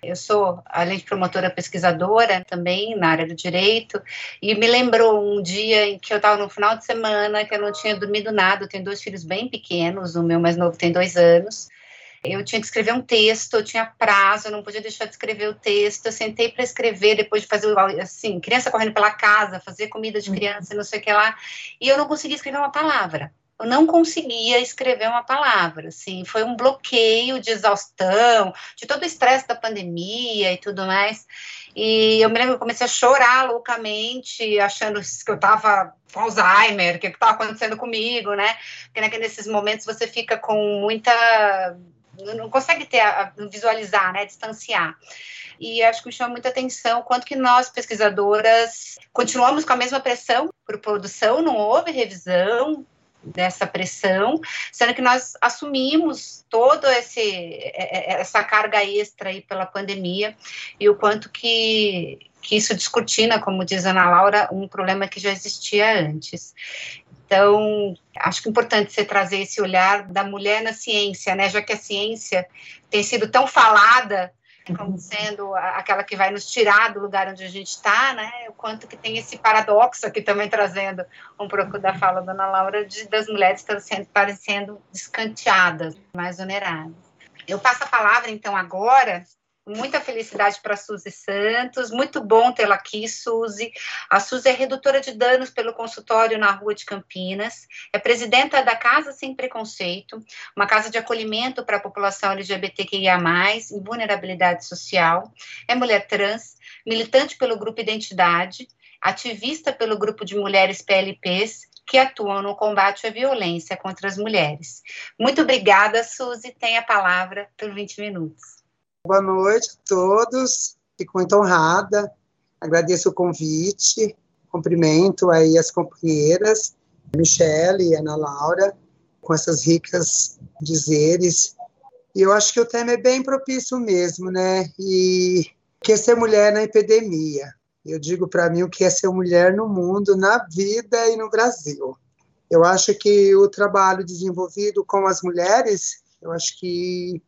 Eu sou, além de promotora pesquisadora, também na área do direito, e me lembrou um dia em que eu estava no final de semana, que eu não tinha dormido nada. Eu tenho dois filhos bem pequenos, o meu mais novo tem dois anos, eu tinha que escrever um texto, eu tinha prazo, eu não podia deixar de escrever o texto. Eu sentei para escrever depois de fazer, assim, criança correndo pela casa, fazer comida de uhum. criança, não sei o que lá, e eu não conseguia escrever uma palavra. Eu não conseguia escrever uma palavra, assim, foi um bloqueio de exaustão, de todo o estresse da pandemia e tudo mais. E eu me lembro que eu comecei a chorar loucamente, achando que eu estava com Alzheimer, o que estava acontecendo comigo, né? Porque nesses momentos você fica com muita não consegue ter a, visualizar, né, distanciar. E acho que me chama muita atenção quanto que nós pesquisadoras continuamos com a mesma pressão por produção, não houve revisão dessa pressão, sendo que nós assumimos toda essa carga extra aí pela pandemia e o quanto que, que isso descortina, como diz a Ana Laura, um problema que já existia antes. Então, acho que é importante você trazer esse olhar da mulher na ciência, né? Já que a ciência tem sido tão falada como sendo aquela que vai nos tirar do lugar onde a gente está, né? O quanto que tem esse paradoxo aqui também trazendo um pouco da fala da Ana Laura de, das mulheres estarem sendo, estarem sendo descanteadas, mais oneradas. Eu passo a palavra então agora Muita felicidade para Suzy Santos, muito bom tê-la aqui, Suzy. A Suzy é redutora de danos pelo consultório na Rua de Campinas, é presidenta da Casa Sem Preconceito, uma casa de acolhimento para a população LGBTQIA+, em vulnerabilidade social, é mulher trans, militante pelo Grupo Identidade, ativista pelo Grupo de Mulheres PLPs, que atuam no combate à violência contra as mulheres. Muito obrigada, Suzy. Tem a palavra por 20 minutos.
Boa noite a todos, fico muito honrada, agradeço o convite, cumprimento aí as companheiras, Michele e Ana Laura, com essas ricas dizeres. E eu acho que o tema é bem propício mesmo, né? E que é ser mulher na epidemia. Eu digo para mim o que é ser mulher no mundo, na vida e no Brasil. Eu acho que o trabalho desenvolvido com as mulheres, eu acho que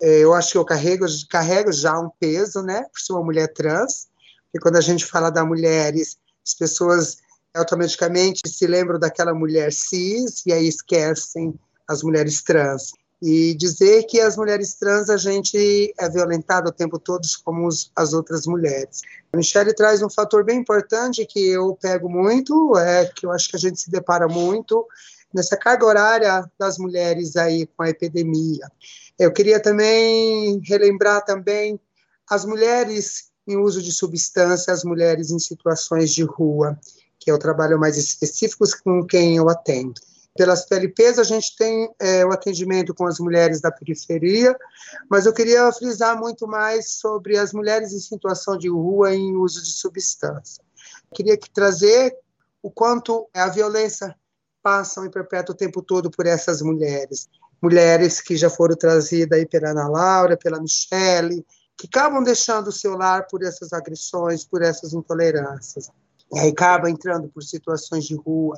eu acho que eu carrego, carrego já um peso, né, por ser uma mulher trans, e quando a gente fala da mulheres, as pessoas automaticamente se lembram daquela mulher cis e aí esquecem as mulheres trans. E dizer que as mulheres trans a gente é violentada o tempo todo como as outras mulheres. A Michelle traz um fator bem importante que eu pego muito, é que eu acho que a gente se depara muito nessa carga horária das mulheres aí com a epidemia. Eu queria também relembrar também as mulheres em uso de substância, as mulheres em situações de rua, que é o trabalho mais específico com quem eu atendo. Pelas PLPs, a gente tem é, o atendimento com as mulheres da periferia, mas eu queria frisar muito mais sobre as mulheres em situação de rua em uso de substância. Queria trazer o quanto a violência passa e perpétua o tempo todo por essas mulheres mulheres que já foram trazidas aí pela Ana Laura, pela Michele, que acabam deixando o seu lar por essas agressões, por essas intolerâncias. E aí acaba entrando por situações de rua.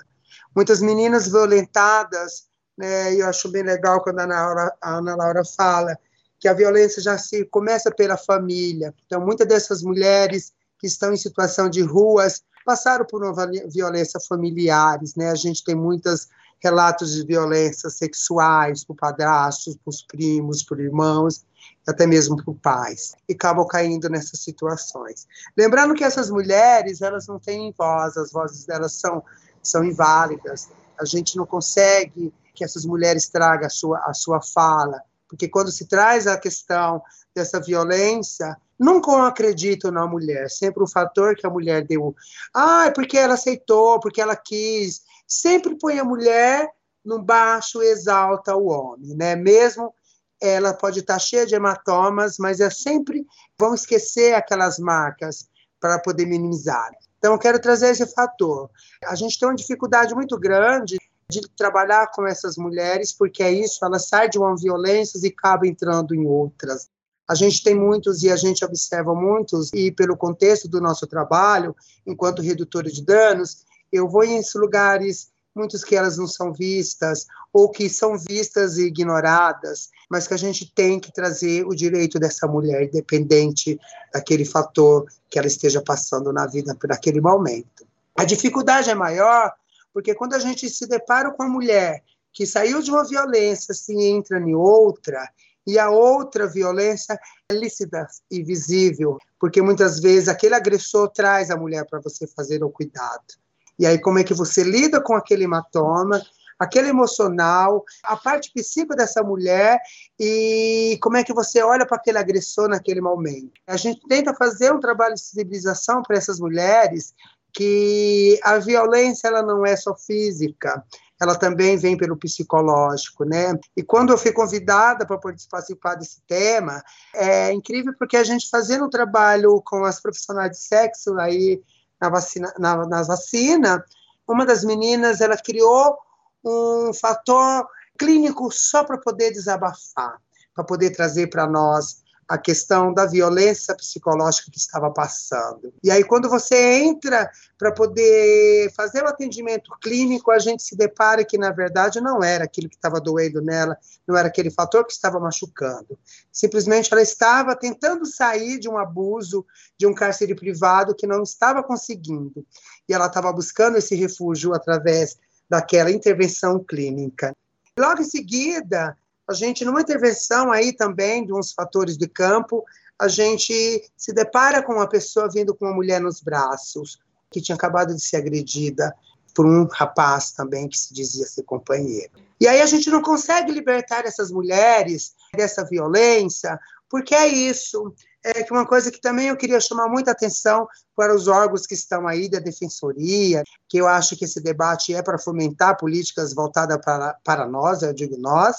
Muitas meninas violentadas, né, e eu acho bem legal quando a Ana, Laura, a Ana Laura fala que a violência já se começa pela família. Então, muitas dessas mulheres que estão em situação de ruas passaram por uma violência familiares, né? A gente tem muitos relatos de violências sexuais por padrastos, por primos, por irmãos, até mesmo por pais, e acabam caindo nessas situações. Lembrando que essas mulheres, elas não têm voz, as vozes delas são, são inválidas, a gente não consegue que essas mulheres tragam a sua, a sua fala, porque quando se traz a questão dessa violência, nunca acredito na mulher, sempre o fator que a mulher deu, ah, é porque ela aceitou, porque ela quis, sempre põe a mulher no baixo, exalta o homem, né? Mesmo ela pode estar cheia de hematomas, mas é sempre vão esquecer aquelas marcas para poder minimizar. Então, eu quero trazer esse fator. A gente tem uma dificuldade muito grande de trabalhar com essas mulheres, porque é isso, elas saem de uma violência e acabam entrando em outras. A gente tem muitos e a gente observa muitos, e pelo contexto do nosso trabalho, enquanto redutora de danos, eu vou em lugares muitos que elas não são vistas, ou que são vistas e ignoradas, mas que a gente tem que trazer o direito dessa mulher, independente daquele fator que ela esteja passando na vida por aquele momento. A dificuldade é maior porque quando a gente se depara com a mulher que saiu de uma violência, se entra em outra, e a outra violência é lícita e visível, porque muitas vezes aquele agressor traz a mulher para você fazer o cuidado. E aí, como é que você lida com aquele hematoma, aquele emocional, a parte psíquica dessa mulher e como é que você olha para aquele agressor naquele momento. A gente tenta fazer um trabalho de sensibilização para essas mulheres que a violência ela não é só física, ela também vem pelo psicológico, né? E quando eu fui convidada para participar desse tema, é incrível porque a gente fazendo um trabalho com as profissionais de sexo aí na vacina, na, na uma das meninas ela criou um fator clínico só para poder desabafar, para poder trazer para nós a questão da violência psicológica que estava passando. E aí, quando você entra para poder fazer o atendimento clínico, a gente se depara que, na verdade, não era aquilo que estava doendo nela, não era aquele fator que estava machucando. Simplesmente ela estava tentando sair de um abuso, de um cárcere privado que não estava conseguindo. E ela estava buscando esse refúgio através daquela intervenção clínica. Logo em seguida, a gente, numa intervenção aí também de uns fatores de campo, a gente se depara com uma pessoa vindo com uma mulher nos braços, que tinha acabado de ser agredida por um rapaz também que se dizia ser companheiro. E aí a gente não consegue libertar essas mulheres dessa violência, porque é isso. É que uma coisa que também eu queria chamar muita atenção para os órgãos que estão aí da defensoria, que eu acho que esse debate é para fomentar políticas voltadas para, para nós, eu digo nós,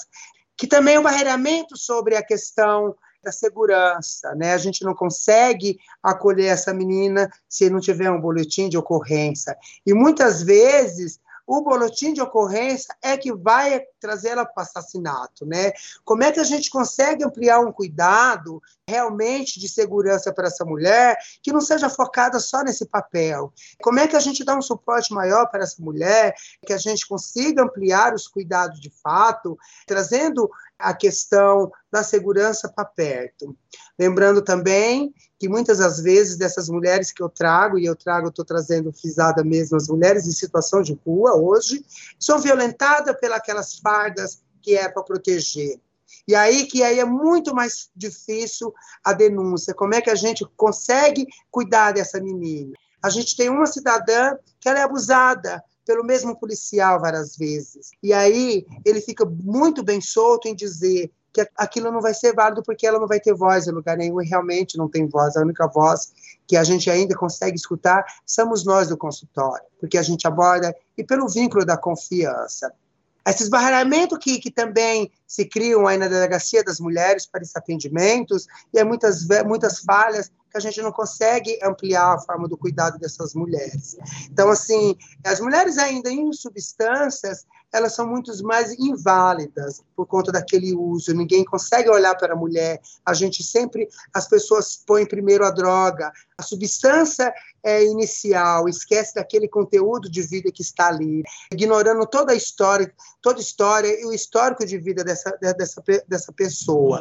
que também é um barreiramento sobre a questão da segurança, né? A gente não consegue acolher essa menina se não tiver um boletim de ocorrência. E muitas vezes o boletim de ocorrência é que vai trazer ela para o assassinato, né? Como é que a gente consegue ampliar um cuidado realmente de segurança para essa mulher que não seja focada só nesse papel? Como é que a gente dá um suporte maior para essa mulher, que a gente consiga ampliar os cuidados de fato, trazendo a questão da segurança para perto. Lembrando também que muitas das vezes dessas mulheres que eu trago, e eu trago, estou trazendo frisada mesmo, as mulheres em situação de rua hoje, são violentadas pelas fardas que é para proteger. E aí que aí é muito mais difícil a denúncia. Como é que a gente consegue cuidar dessa menina? A gente tem uma cidadã que ela é abusada, pelo mesmo policial várias vezes. E aí ele fica muito bem solto em dizer que aquilo não vai ser válido porque ela não vai ter voz em lugar nenhum e realmente não tem voz. A única voz que a gente ainda consegue escutar somos nós do consultório, porque a gente aborda e pelo vínculo da confiança. Esses barreiramento que, que também se criam aí na delegacia das mulheres para esses atendimentos e é muitas, muitas falhas que a gente não consegue ampliar a forma do cuidado dessas mulheres. Então, assim, as mulheres ainda em substâncias, elas são muito mais inválidas por conta daquele uso. Ninguém consegue olhar para a mulher. A gente sempre, as pessoas põem primeiro a droga, a substância é inicial, esquece daquele conteúdo de vida que está ali, ignorando toda a história, toda a história e o histórico de vida dessa, dessa, dessa pessoa.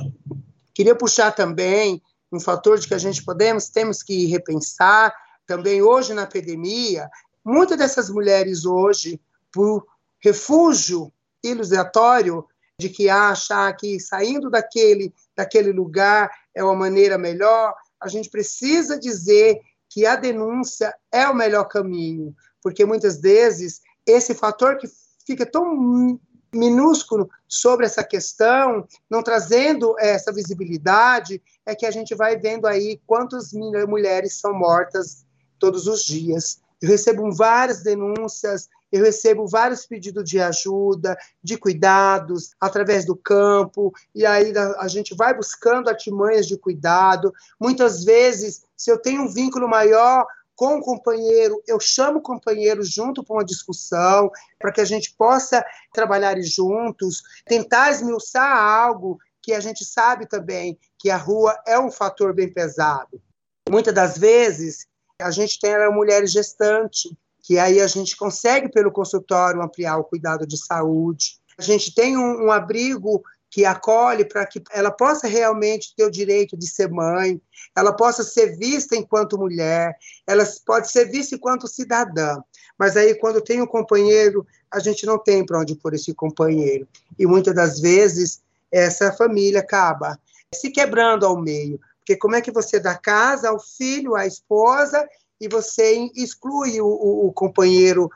Queria puxar também um fator de que a gente podemos, temos que repensar, também hoje na pandemia, muitas dessas mulheres hoje, por refúgio ilustratório de que acha que saindo daquele, daquele lugar é uma maneira melhor, a gente precisa dizer que a denúncia é o melhor caminho, porque muitas vezes esse fator que fica tão minúsculo sobre essa questão, não trazendo essa visibilidade, é que a gente vai vendo aí quantas mulheres são mortas todos os dias. Eu recebo várias denúncias eu recebo vários pedidos de ajuda, de cuidados, através do campo, e aí a gente vai buscando artimanhas de cuidado. Muitas vezes, se eu tenho um vínculo maior com o companheiro, eu chamo o companheiro junto para uma discussão, para que a gente possa trabalhar juntos, tentar esmiuçar algo que a gente sabe também que a rua é um fator bem pesado. Muitas das vezes, a gente tem a mulher gestante, que aí a gente consegue, pelo consultório, ampliar o cuidado de saúde. A gente tem um, um abrigo que acolhe para que ela possa realmente ter o direito de ser mãe, ela possa ser vista enquanto mulher, ela pode ser vista enquanto cidadã. Mas aí, quando tem um companheiro, a gente não tem para onde pôr esse companheiro. E muitas das vezes, essa família acaba se quebrando ao meio. Porque como é que você dá casa ao filho, à esposa, e você exclui o, o, o companheiro,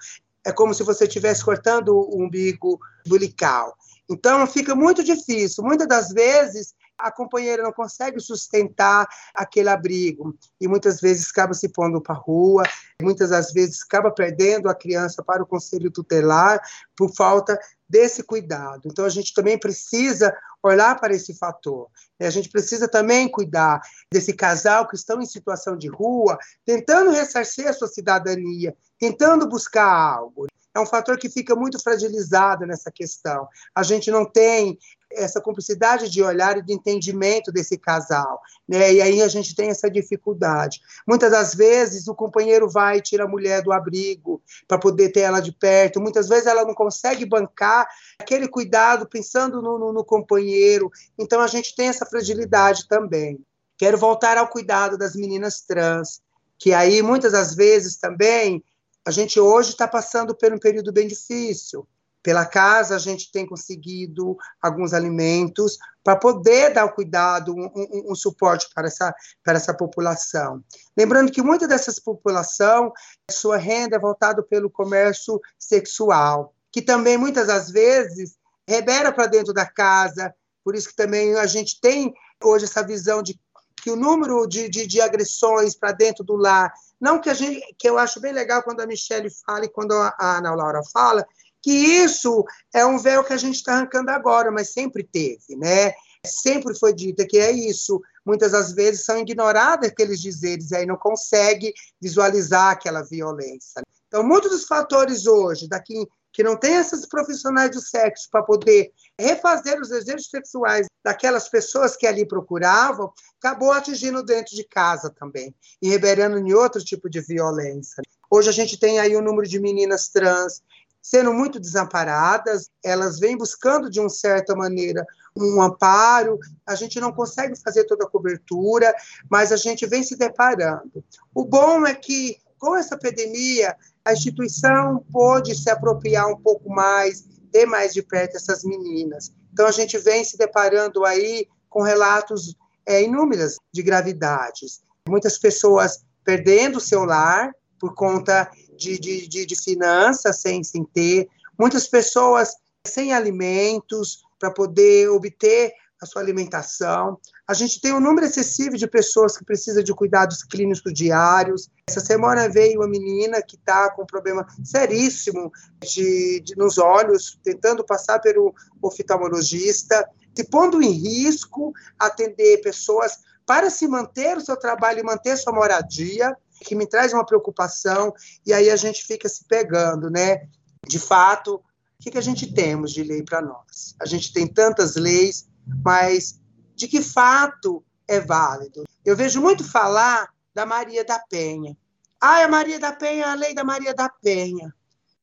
é como se você estivesse cortando o umbigo umbilical. Então, fica muito difícil. Muitas das vezes, a companheira não consegue sustentar aquele abrigo e muitas vezes acaba se pondo para a rua, muitas das vezes acaba perdendo a criança para o conselho tutelar por falta desse cuidado. Então, a gente também precisa olhar para esse fator. A gente precisa também cuidar desse casal que estão em situação de rua, tentando ressarcir a sua cidadania, tentando buscar algo é um fator que fica muito fragilizado nessa questão. A gente não tem essa cumplicidade de olhar e de entendimento desse casal, né? E aí a gente tem essa dificuldade. Muitas das vezes o companheiro vai e tira a mulher do abrigo para poder ter ela de perto. Muitas vezes ela não consegue bancar aquele cuidado pensando no, no, no companheiro. Então a gente tem essa fragilidade também. Quero voltar ao cuidado das meninas trans, que aí muitas das vezes também a gente hoje está passando por um período bem difícil. Pela casa, a gente tem conseguido alguns alimentos para poder dar o cuidado, um, um, um, suporte para essa, para essa população. Lembrando que muita dessa população, sua renda é voltada pelo comércio sexual, que também, muitas das vezes, rebera para dentro da casa, por isso que também a gente tem hoje essa visão de que o número de, de, de agressões para dentro do lar não que a gente, que eu acho bem legal quando a Michelle fala e quando a Ana Laura fala, que isso é um véu que a gente está arrancando agora, mas sempre teve, né? Sempre foi dito que é isso. Muitas das vezes são ignorados aqueles dizeres, e aí não consegue visualizar aquela violência. Então, muitos dos fatores hoje, daqui que não tem esses profissionais do sexo para poder refazer os desejos sexuais daquelas pessoas que ali procuravam, acabou atingindo dentro de casa também, e reverberando em outro tipo de violência. Hoje a gente tem aí um número de meninas trans sendo muito desamparadas, elas vêm buscando de uma certa maneira um amparo, a gente não consegue fazer toda a cobertura, mas a gente vem se deparando. O bom é que com essa epidemia a instituição pôde se apropriar um pouco mais, ter mais de perto essas meninas. Então, a gente vem se deparando aí com relatos é, inúmeros de gravidades. Muitas pessoas perdendo o seu lar por conta de, de, de, de finanças, sem, sem ter. Muitas pessoas sem alimentos para poder obter a sua alimentação. A gente tem um número excessivo de pessoas que precisam de cuidados clínicos diários. Essa semana veio uma menina que está com um problema seríssimo de, de, nos olhos, tentando passar pelo oftalmologista, se pondo em risco atender pessoas para se manter o seu trabalho e manter sua moradia, que me traz uma preocupação, e aí a gente fica se pegando, né? De fato, O que, que a gente temos de lei para nós? A gente tem tantas leis, mas de que fato é válido? Eu vejo muito falar da Maria da Penha. Ah, a Maria da Penha, a lei da Maria da Penha.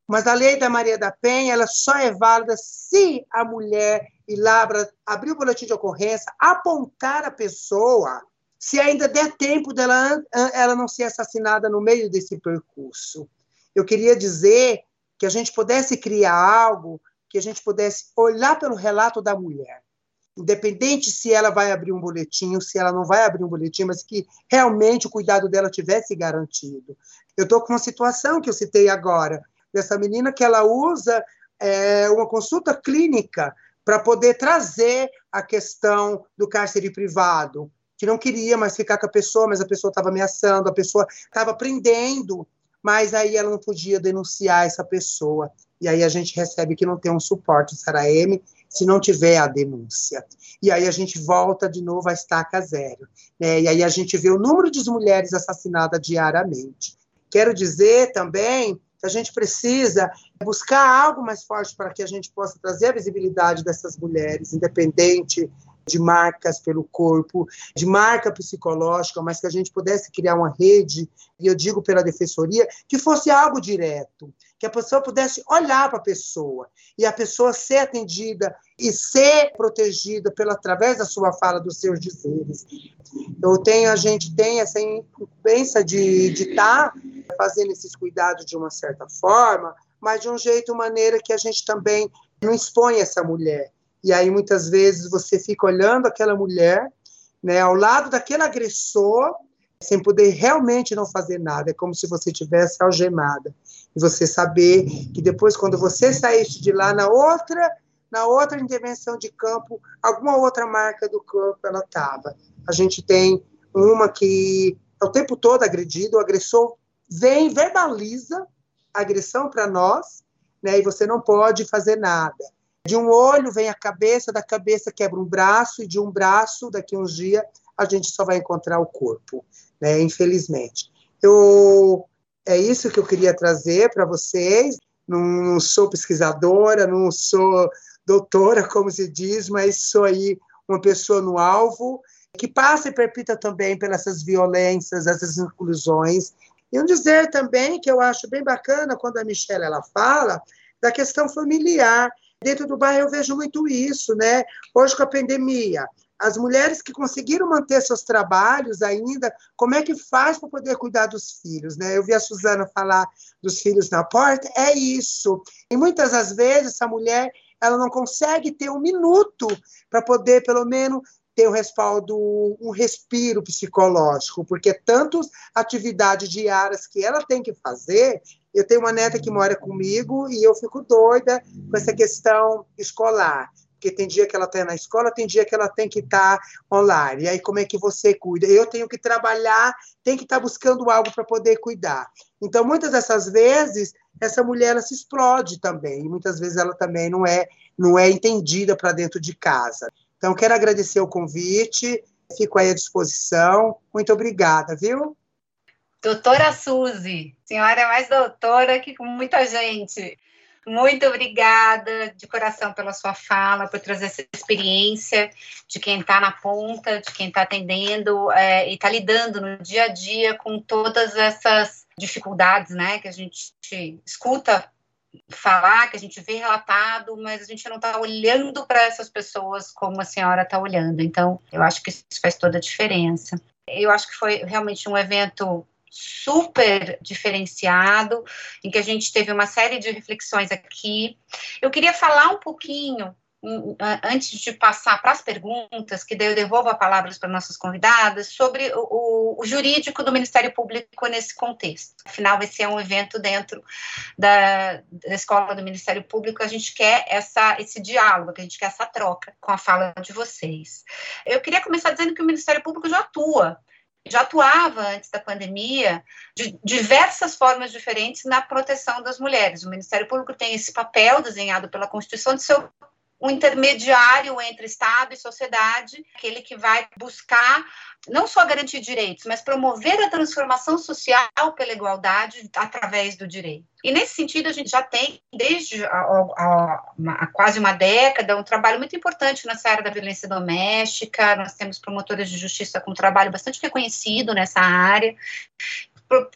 Mas a lei da Maria da Penha, ela só é válida se a mulher ir lá abrir o boletim de ocorrência, apontar a pessoa, se ainda der tempo dela ela não ser assassinada no meio desse percurso. Eu queria dizer que a gente pudesse criar algo que a gente pudesse olhar pelo relato da mulher, independente se ela vai abrir um boletim ou se ela não vai abrir um boletim, mas que realmente o cuidado dela tivesse garantido. Eu estou com uma situação que eu citei agora, dessa menina que ela usa é, uma consulta clínica para poder trazer a questão do cárcere privado, que não queria mais ficar com a pessoa, mas a pessoa estava ameaçando, a pessoa estava prendendo, mas aí ela não podia denunciar essa pessoa. E aí a gente recebe que não tem um suporte M se não tiver a denúncia. E aí a gente volta de novo à estaca zero. Né? E aí a gente vê o número de mulheres assassinadas diariamente. Quero dizer também a gente precisa buscar algo mais forte para que a gente possa trazer a visibilidade dessas mulheres, independente de marcas pelo corpo, de marca psicológica, mas que a gente pudesse criar uma rede, e eu digo pela defensoria, que fosse algo direto, que a pessoa pudesse olhar para a pessoa e a pessoa ser atendida e ser protegida pela através da sua fala, dos seus dizeres. Eu tenho, a gente tem essa incumbência de estar tá fazendo esses cuidados de uma certa forma, mas de um jeito, maneira que a gente também não expõe essa mulher. E aí muitas vezes você fica olhando aquela mulher, né, ao lado daquele agressor, sem poder realmente não fazer nada. É como se você tivesse algemada. E você saber que depois, quando você saísse de lá na outra, na outra intervenção de campo, alguma outra marca do corpo ela estava. A gente tem uma que é o tempo todo agredido, o agressor vem, verbaliza a agressão para nós, né, e você não pode fazer nada. De um olho vem a cabeça, da cabeça quebra um braço, e de um braço, daqui a uns dias, a gente só vai encontrar o corpo, né, infelizmente. Eu, é isso que eu queria trazer para vocês. Não sou pesquisadora, não sou doutora, como se diz, mas sou aí uma pessoa no alvo que passa e perpita também pelas violências, essas inclusões, e um dizer também que eu acho bem bacana quando a Michelle ela fala da questão familiar. Dentro do bairro eu vejo muito isso, né? Hoje com a pandemia, as mulheres que conseguiram manter seus trabalhos ainda, como é que faz para poder cuidar dos filhos, né? Eu vi a Suzana falar dos filhos na porta, é isso. E muitas das vezes essa mulher ela não consegue ter um minuto para poder, pelo menos, ter um respaldo, um respiro psicológico, porque tantas atividades diárias que ela tem que fazer. Eu tenho uma neta que mora comigo e eu fico doida com essa questão escolar. Porque tem dia que ela está na escola, tem dia que ela tem que estar tá online. E aí, como é que você cuida? Eu tenho que trabalhar, tem que estar tá buscando algo para poder cuidar. Então, muitas dessas vezes, essa mulher ela se explode também. E muitas vezes ela também não é, não é entendida para dentro de casa. Então, quero agradecer o convite, fico aí à disposição. Muito obrigada, viu?
Doutora Suzy, senhora é mais doutora que muita gente. Muito obrigada de coração pela sua fala, por trazer essa experiência de quem está na ponta, de quem está atendendo é, e está lidando no dia a dia com todas essas dificuldades, né, que a gente escuta falar, que a gente vê relatado, mas a gente não está olhando para essas pessoas como a senhora está olhando. Então, eu acho que isso faz toda a diferença. Eu acho que foi realmente um evento super diferenciado, em que a gente teve uma série de reflexões aqui. Eu queria falar um pouquinho antes de passar para as perguntas, que daí eu devolvo a palavra para nossas convidadas, sobre o, o, jurídico do Ministério Público nesse contexto. Afinal, esse é um evento dentro da, da escola do Ministério Público, a gente quer essa, esse diálogo, a gente quer essa troca com a fala de vocês. Eu queria começar dizendo que o Ministério Público já atua já atuava antes da pandemia de diversas formas diferentes na proteção das mulheres. O Ministério Público tem esse papel desenhado pela Constituição de ser um intermediário entre Estado e sociedade, aquele que vai buscar não só garantir direitos, mas promover a transformação social pela igualdade através do direito. E nesse sentido, a gente já tem, desde há quase uma década, um trabalho muito importante nessa área da violência doméstica. Nós temos promotores de justiça com um trabalho bastante reconhecido nessa área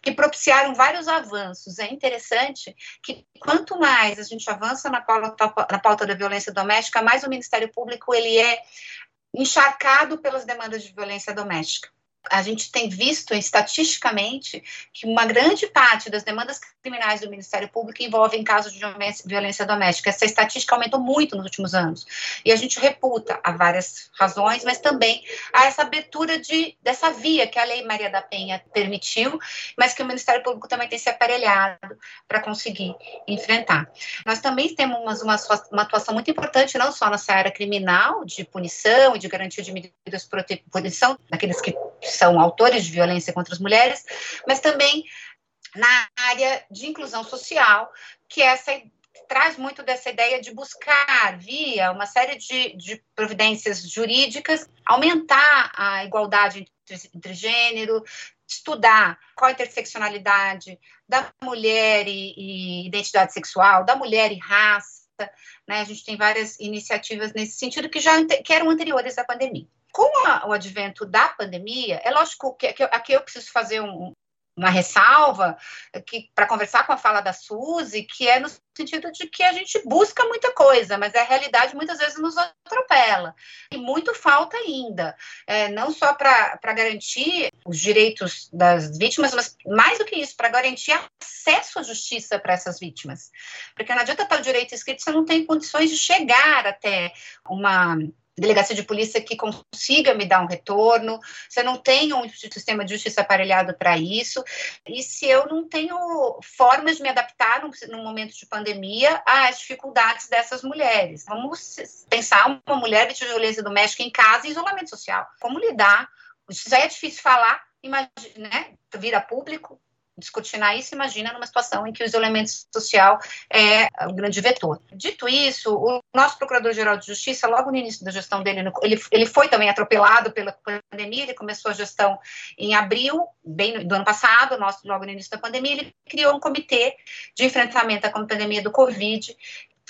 que propiciaram vários avanços. É interessante que quanto mais a gente avança na pauta, na pauta da violência doméstica, mais o Ministério Público ele é encharcado pelas demandas de violência doméstica a gente tem visto estatisticamente que uma grande parte das demandas criminais do Ministério Público envolvem casos de violência doméstica. Essa estatística aumentou muito nos últimos anos. E a gente reputa a várias razões, mas também a essa abertura de, dessa via que a Lei Maria da Penha permitiu, mas que o Ministério Público também tem se aparelhado para conseguir enfrentar. Nós também temos uma, uma atuação muito importante, não só nessa área criminal, de punição e de garantia de medidas de punição, daqueles que são autores de violência contra as mulheres, mas também na área de inclusão social, que essa traz muito dessa ideia de buscar, via uma série de, de providências jurídicas, aumentar a igualdade entre, entre gênero, estudar qual a interseccionalidade da mulher e, e, identidade sexual, da mulher e raça. Né? A gente tem várias iniciativas nesse sentido que já que eram anteriores à pandemia com a, o advento da pandemia, é lógico que, que aqui eu preciso fazer um, uma ressalva para conversar com a fala da Suzy, que é no sentido de que a gente busca muita coisa, mas a realidade muitas vezes nos atropela. E muito falta ainda, é, não só para garantir os direitos das vítimas, mas mais do que isso, para garantir acesso à justiça para essas vítimas. Porque não adianta estar o direito escrito, você não tem condições de chegar até uma delegacia de polícia que consiga me dar um retorno, se eu não tenho um sistema de justiça aparelhado para isso, e se eu não tenho formas de me adaptar num, num, momento de pandemia às dificuldades dessas mulheres. Vamos pensar uma mulher de violência doméstica em casa e isolamento social. Como lidar? Isso já é difícil falar, imagina, né? Vira público, descortinar isso, imagina numa situação em que o isolamento social é o grande vetor. Dito isso, o nosso Procurador-Geral de Justiça, logo no início da gestão dele, ele, ele foi também atropelado pela pandemia, ele começou a gestão em abril, bem do ano passado, nosso, logo no início da pandemia, ele criou um comitê de enfrentamento à pandemia do Covid,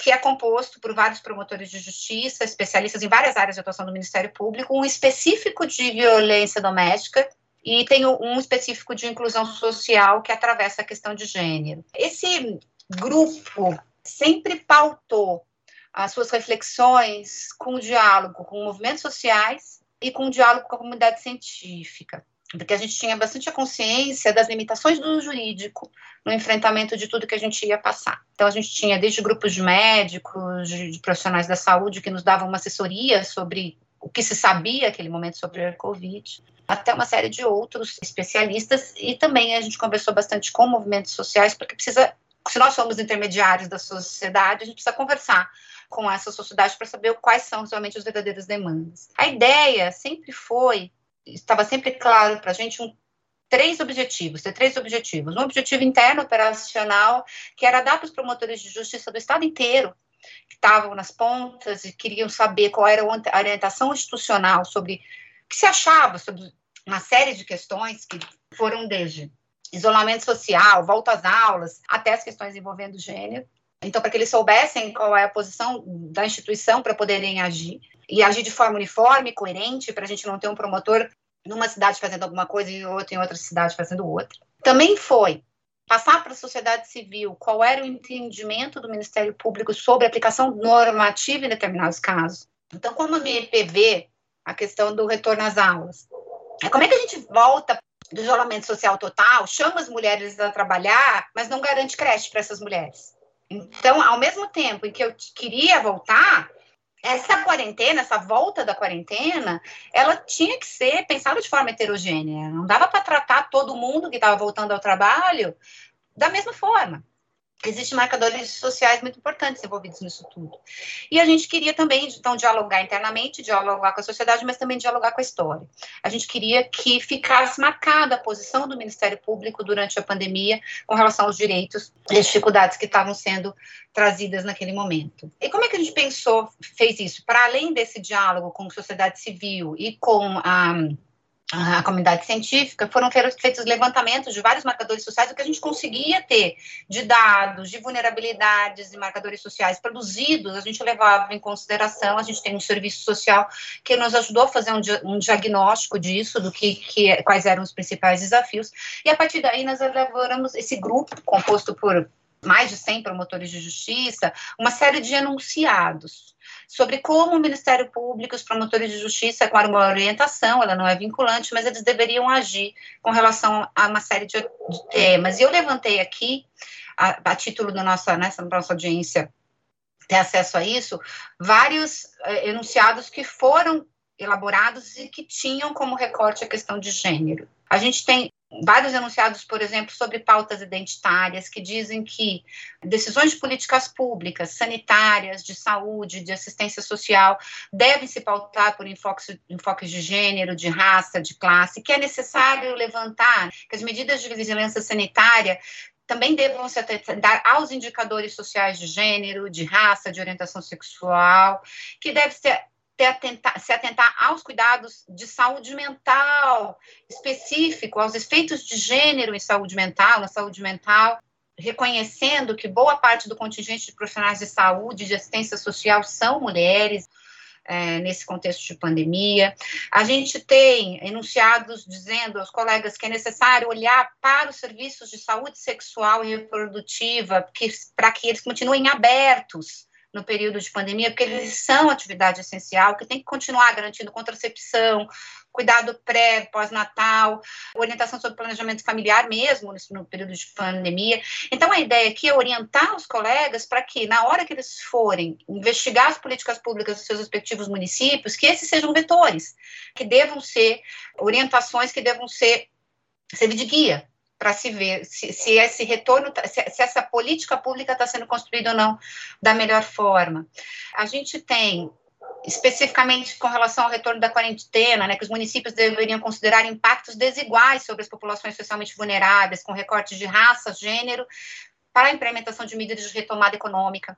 que é composto por vários promotores de justiça, especialistas em várias áreas de atuação do Ministério Público, um específico de violência doméstica, e tem um específico de inclusão social que atravessa a questão de gênero. Esse grupo sempre pautou as suas reflexões com o diálogo com movimentos sociais e com o diálogo com a comunidade científica, porque a gente tinha bastante a consciência das limitações do jurídico no enfrentamento de tudo que a gente ia passar. Então, a gente tinha desde grupos de médicos, de, profissionais da saúde que nos davam uma assessoria sobre o que se sabia naquele momento sobre a Covid, até uma série de outros especialistas, e também a gente conversou bastante com movimentos sociais, porque precisa, se nós somos intermediários da sociedade, a gente precisa conversar com essa sociedade para saber quais são realmente as verdadeiras demandas. A ideia sempre foi, estava sempre claro para a gente, um, três objetivos, ter três objetivos. Um objetivo interno operacional, que era dar para os promotores de justiça do Estado inteiro que estavam nas pontas e queriam saber qual era a orientação institucional sobre o que se achava sobre uma série de questões que foram desde isolamento social, volta às aulas, até as questões envolvendo gênero. Então, para que eles soubessem qual é a posição da instituição para poderem agir, e agir de forma uniforme, coerente, para a gente não ter um promotor numa cidade fazendo alguma coisa e outro em outra cidade fazendo outra. Também foi passar para a sociedade civil qual era o entendimento do Ministério Público sobre a aplicação normativa em determinados casos. Então, como a MPV, a questão do retorno às aulas. É como é que a gente volta do isolamento social total, chama as mulheres a trabalhar, mas não garante creche para essas mulheres. Então, ao mesmo tempo em que eu queria voltar, essa quarentena, essa volta da quarentena, ela tinha que ser pensada de forma heterogênea. Não dava para tratar todo mundo que estava voltando ao trabalho da mesma forma. Existem marcadores sociais muito importantes envolvidos nisso tudo. E a gente queria também, então, dialogar internamente, dialogar com a sociedade, mas também dialogar com a história. A gente queria que ficasse marcada a posição do Ministério Público durante a pandemia com relação aos direitos e as dificuldades que estavam sendo trazidas naquele momento. E como é que a gente pensou, fez isso? Para além desse diálogo com a sociedade civil e com a a comunidade científica, foram feitos levantamentos de vários marcadores sociais, o que a gente conseguia ter de dados, de vulnerabilidades e marcadores sociais produzidos, a gente levava em consideração, a gente tem um serviço social que nos ajudou a fazer um, um diagnóstico disso, do que, que, quais eram os principais desafios, e a partir daí nós elaboramos esse grupo, composto por mais de 100 promotores de justiça, uma série de enunciados, sobre como o Ministério Público, os promotores de justiça, com uma orientação, ela não é vinculante, mas eles deveriam agir com relação a uma série de, de temas. E eu levantei aqui, a, a título da nossa, nessa nossa audiência, ter acesso a isso, vários eh, enunciados que foram elaborados e que tinham como recorte a questão de gênero. A gente tem vários enunciados, por exemplo, sobre pautas identitárias, que dizem que decisões de políticas públicas, sanitárias, de saúde, de assistência social, devem se pautar por enfoques, enfoques de gênero, de raça, de classe, que é necessário levantar que as medidas de vigilância sanitária também devam se atentar aos indicadores sociais de gênero, de raça, de orientação sexual, que deve ser se atentar aos cuidados de saúde mental específico, aos efeitos de gênero em saúde mental, na saúde mental, reconhecendo que boa parte do contingente de profissionais de saúde, de assistência social, são mulheres. É, nesse contexto de pandemia. A gente tem enunciados dizendo aos colegas que é necessário olhar para os serviços de saúde sexual e reprodutiva para que eles continuem abertos no período de pandemia, porque eles são atividade essencial, que tem que continuar garantindo contracepção, cuidado pré, pós-natal, orientação sobre planejamento familiar mesmo no período de pandemia. Então, a ideia aqui é orientar os colegas para que, na hora que eles forem investigar as políticas públicas dos seus respectivos municípios, que esses sejam vetores, que devam ser orientações que devam ser servir de guia para se ver se, se, esse retorno, tá, se, se essa política pública está sendo construída ou não da melhor forma. A gente tem especificamente com relação ao retorno da quarentena, né, que os municípios deveriam considerar impactos desiguais sobre as populações socialmente vulneráveis, com recortes de raça, gênero, para a implementação de medidas de retomada econômica.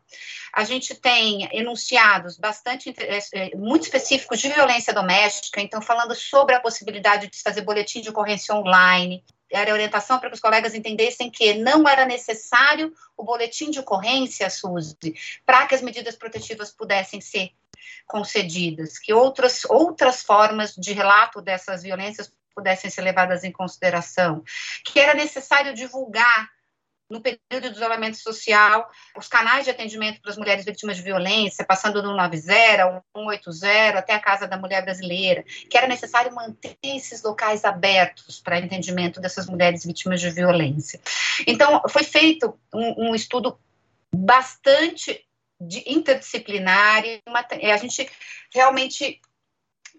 A gente tem enunciados bastante é, é, muito específicos de violência doméstica, então falando sobre a possibilidade de fazer boletim de ocorrência online, era orientação para que os colegas entendessem que não era necessário o boletim de ocorrência, Suzy, para que as medidas protetivas pudessem ser concedidas, que outras, outras formas de relato dessas violências pudessem ser levadas em consideração, que era necessário divulgar no período de isolamento social, os canais de atendimento para as mulheres vítimas de violência, passando do 90, 180, até a Casa da Mulher Brasileira, que era necessário manter esses locais abertos para atendimento dessas mulheres vítimas de violência. Então, foi feito um, um estudo bastante interdisciplinar, e uma, a gente realmente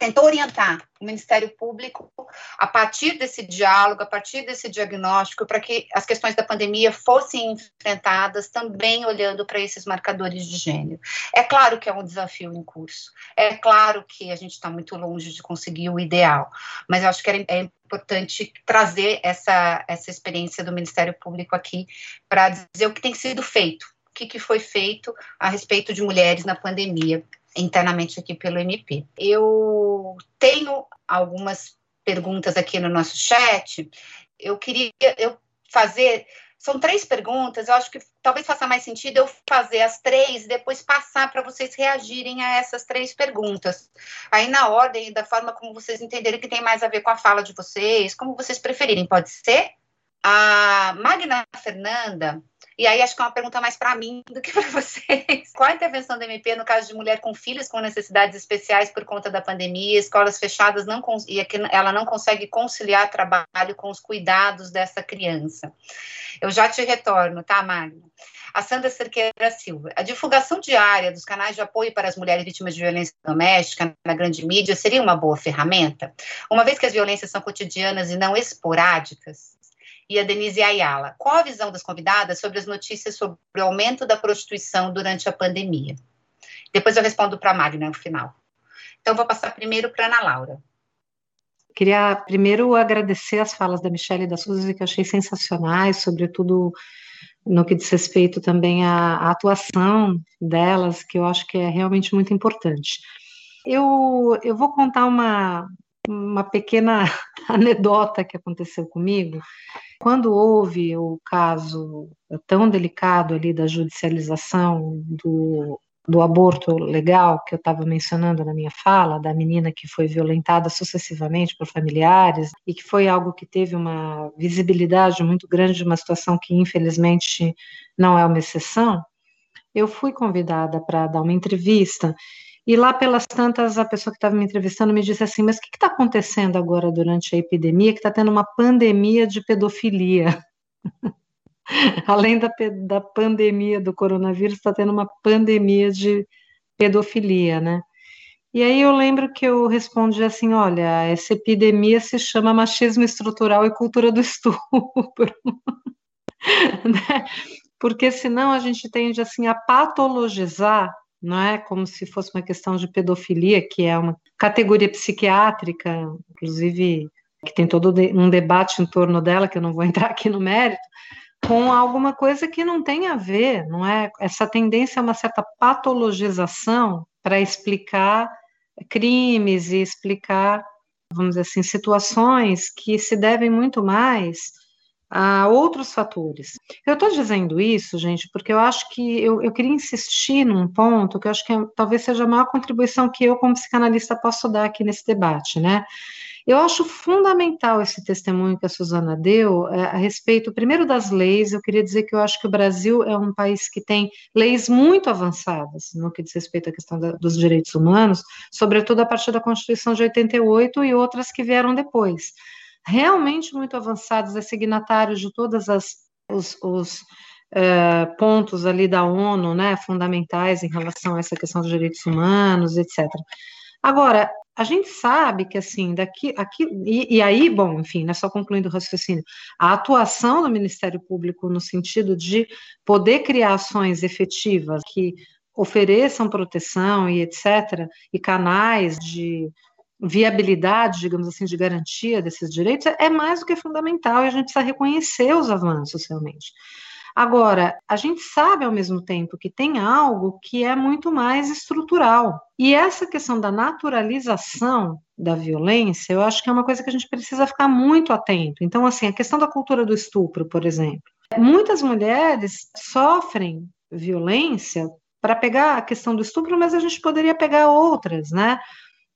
tentou orientar o Ministério Público a partir desse diálogo, a partir desse diagnóstico, para que as questões da pandemia fossem enfrentadas também olhando para esses marcadores de gênero. É claro que é um desafio em curso, é claro que a gente está muito longe de conseguir o ideal, mas eu acho que é importante trazer essa, essa experiência do Ministério Público aqui para dizer o que tem sido feito, o que, que foi feito a respeito de mulheres na pandemia internamente aqui pelo MP. Eu tenho algumas perguntas aqui no nosso chat. Eu queria eu fazer. São três perguntas, eu acho que talvez faça mais sentido eu fazer as três e depois passar para vocês reagirem a essas três perguntas. Aí, na ordem, da forma como vocês entenderem que tem mais a ver com a fala de vocês, como vocês preferirem, pode ser? A Magna Fernanda e aí acho que é uma pergunta mais para mim do que para vocês. Qual a intervenção da MP no caso de mulher com filhos com necessidades especiais por conta da pandemia, escolas fechadas não e ela não consegue conciliar trabalho com os cuidados dessa criança? Eu já te retorno, tá, Magna? A Sandra Cerqueira Silva. A divulgação diária dos canais de apoio para as mulheres vítimas de violência doméstica na grande mídia seria uma boa ferramenta? Uma vez que as violências são cotidianas e não esporádicas? E a Denise Ayala. Qual a visão das convidadas sobre as notícias sobre o aumento da prostituição durante a pandemia? Depois eu respondo para a Magna no final. Então, vou passar primeiro para Ana Laura.
Queria primeiro agradecer as falas da Michelle e da Suzy, que eu achei sensacionais, sobretudo no que diz respeito também à, à, atuação delas, que eu acho que é realmente muito importante. Eu, eu vou contar uma, uma pequena anedota que aconteceu comigo. Quando houve o caso tão delicado ali da judicialização do do aborto legal que eu estava mencionando na minha fala, da menina que foi violentada sucessivamente por familiares e que foi algo que teve uma visibilidade muito grande de uma situação que infelizmente não é uma exceção, eu fui convidada para dar uma entrevista e lá pelas tantas a pessoa que estava me entrevistando me disse assim, mas o que está acontecendo agora durante a epidemia que está tendo uma pandemia de pedofilia? além da, da pandemia do coronavírus, está tendo uma pandemia de pedofilia, né? E aí eu lembro que eu respondi assim, olha, essa epidemia se chama machismo estrutural e cultura do estupro, né? Porque senão a gente tende assim a patologizar, não é? Como se fosse uma questão de pedofilia, que é uma categoria psiquiátrica, inclusive que tem todo um debate em torno dela, que eu não vou entrar aqui no mérito, com alguma coisa que não tem a ver, não é? Essa tendência a uma certa patologização para explicar crimes e explicar, vamos dizer assim, situações que se devem muito mais a outros fatores. Eu estou dizendo isso, gente, porque eu acho que eu, eu queria insistir num ponto que eu acho que é, talvez seja a maior contribuição que eu, como psicanalista, posso dar aqui nesse debate, né? Eu acho fundamental esse testemunho que a Suzana deu é, a respeito, primeiro, das leis. Eu queria dizer que eu acho que o Brasil é um país que tem leis muito avançadas no que diz respeito à questão da, dos direitos humanos, sobretudo a partir da Constituição de 88 e outras que vieram depois. Realmente muito avançadas, é signatários de todas as os, os é, pontos ali da ONU, né, fundamentais em relação a essa questão dos direitos humanos, etc. Agora, a gente sabe que assim, daqui, aqui, e, e, aí, bom, enfim, né, só concluindo o raciocínio, a atuação do Ministério Público no sentido de poder criar ações efetivas que ofereçam proteção e etc., e canais de viabilidade, digamos assim, de garantia desses direitos, é mais do que fundamental e a gente precisa reconhecer os avanços realmente. Agora, a gente sabe ao mesmo tempo que tem algo que é muito mais estrutural. E essa questão da naturalização da violência, eu acho que é uma coisa que a gente precisa ficar muito atento. Então, assim, a questão da cultura do estupro, por exemplo. Muitas mulheres sofrem violência para pegar a questão do estupro, mas a gente poderia pegar outras, né?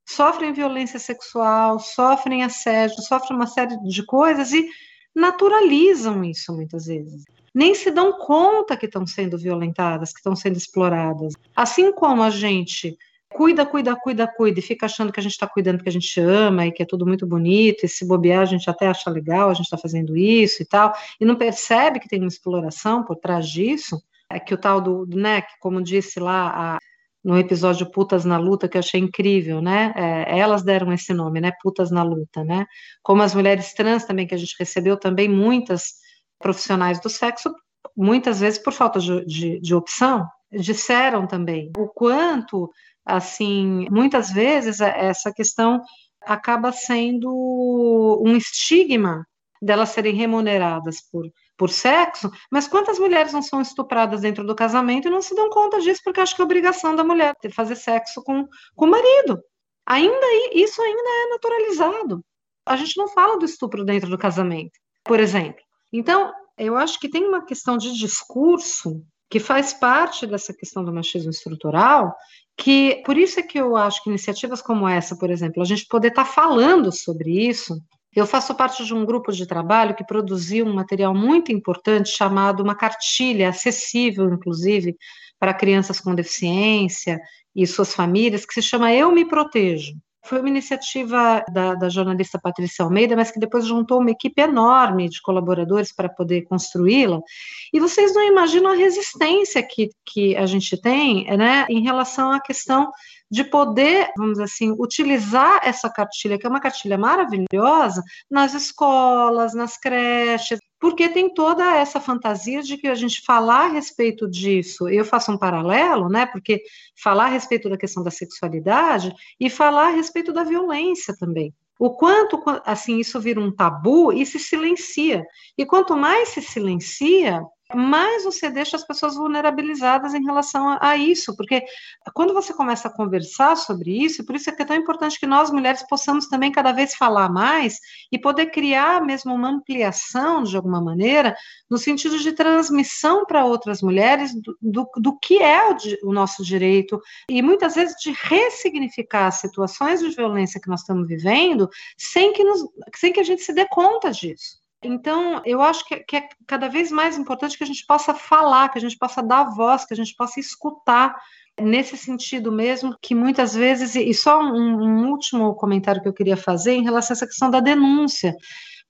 Sofrem violência sexual, sofrem assédio, sofrem uma série de coisas e naturalizam isso muitas vezes nem se dão conta que estão sendo violentadas, que estão sendo exploradas. Assim como a gente cuida, cuida, cuida, cuida, e fica achando que a gente está cuidando porque a gente ama e que é tudo muito bonito, e se bobear a gente até acha legal, a gente está fazendo isso e tal, e não percebe que tem uma exploração por trás disso, é que o tal do, né, que como disse lá a, no episódio Putas na Luta, que eu achei incrível, né, é, elas deram esse nome, né, Putas na Luta, né, como as mulheres trans também, que a gente recebeu também muitas profissionais do sexo, muitas vezes por falta de, de, de opção, disseram também o quanto, assim, muitas vezes essa questão acaba sendo um estigma delas serem remuneradas por, por sexo, mas quantas mulheres não são estupradas dentro do casamento e não se dão conta disso porque acham que é obrigação da mulher ter fazer sexo com, com o marido. Ainda isso ainda é naturalizado. A gente não fala do estupro dentro do casamento, por exemplo. Então, eu acho que tem uma questão de discurso que faz parte dessa questão do machismo estrutural, que por isso é que eu acho que iniciativas como essa, por exemplo, a gente poder estar tá falando sobre isso. Eu faço parte de um grupo de trabalho que produziu um material muito importante chamado uma cartilha acessível, inclusive, para crianças com deficiência e suas famílias, que se chama Eu Me Protejo. Foi uma iniciativa da, da, jornalista Patrícia Almeida, mas que depois juntou uma equipe enorme de colaboradores para poder construí-la. E vocês não imaginam a resistência que, que a gente tem né, em relação à questão de poder, vamos assim, utilizar essa cartilha, que é uma cartilha maravilhosa, nas escolas, nas creches, porque tem toda essa fantasia de que a gente falar a respeito disso, eu faço um paralelo, né? Porque falar a respeito da questão da sexualidade e falar a respeito da violência também. O quanto, assim, isso vira um tabu e se silencia. E quanto mais se silencia, mais você deixa as pessoas vulnerabilizadas em relação a, a, isso, porque quando você começa a conversar sobre isso, por isso é que é tão importante que nós mulheres possamos também cada vez falar mais e poder criar mesmo uma ampliação de alguma maneira, no sentido de transmissão para outras mulheres do, do, do que é o, o, nosso direito e muitas vezes de ressignificar as situações de violência que nós estamos vivendo sem que, nos, sem que a gente se dê conta disso. Então, eu acho que, que, é cada vez mais importante que a gente possa falar, que a gente possa dar voz, que a gente possa escutar, nesse sentido mesmo, que muitas vezes, e só um, um último comentário que eu queria fazer em relação a essa questão da denúncia,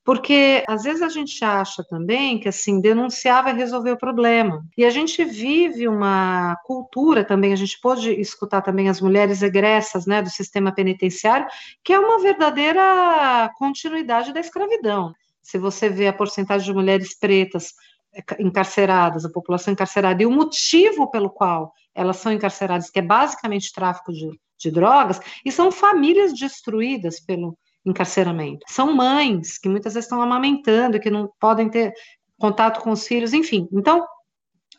porque às vezes a gente acha também que assim denunciar vai resolver o problema. E a gente vive uma cultura também, a gente pode escutar também as mulheres egressas, né, do sistema penitenciário, que é uma verdadeira continuidade da escravidão se você vê a porcentagem de mulheres pretas encarceradas, a população encarcerada, e o motivo pelo qual elas são encarceradas, que é basicamente tráfico de, de drogas, e são famílias destruídas pelo encarceramento. São mães que muitas vezes estão amamentando, que não podem ter contato com os filhos, enfim. Então,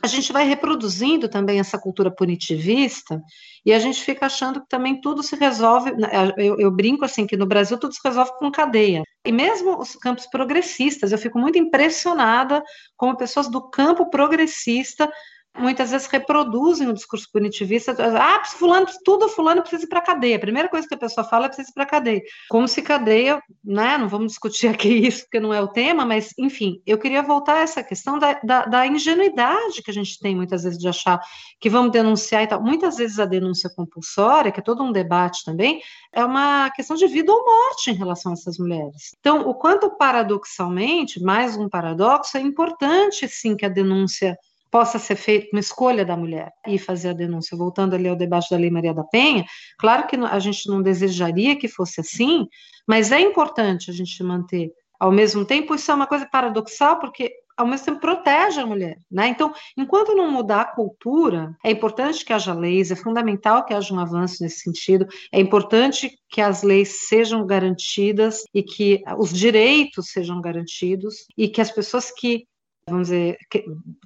a gente vai reproduzindo também essa cultura punitivista e a gente fica achando que também tudo se resolve. Né, eu, eu, brinco assim que no Brasil tudo se resolve com cadeia. E mesmo os campos progressistas, eu fico muito impressionada como pessoas do campo progressista muitas vezes reproduzem o discurso punitivista. Ah, fulano, tudo fulano precisa ir para a cadeia. A primeira coisa que a pessoa fala é precisa ir para a cadeia. Como se cadeia, né? Não vamos discutir aqui isso, porque não é o tema, mas, enfim, eu queria voltar a essa questão da, da, da ingenuidade que a gente tem muitas vezes de achar que vamos denunciar e tal. Muitas vezes a denúncia compulsória, que é todo um debate também, é uma questão de vida ou morte em relação a essas mulheres. Então, o quanto paradoxalmente, mais um paradoxo, é importante sim que a denúncia possa ser feita uma escolha da mulher e fazer a denúncia. Voltando ali ao debate da Lei Maria da Penha, claro que a gente não desejaria que fosse assim, mas é importante a gente manter ao mesmo tempo, isso é uma coisa paradoxal, porque ao mesmo tempo protege a mulher, né? Então, enquanto não mudar a cultura, é importante que haja leis, é fundamental que haja um avanço nesse sentido, é importante que as leis sejam garantidas e que os direitos sejam garantidos e que as pessoas que vamos dizer,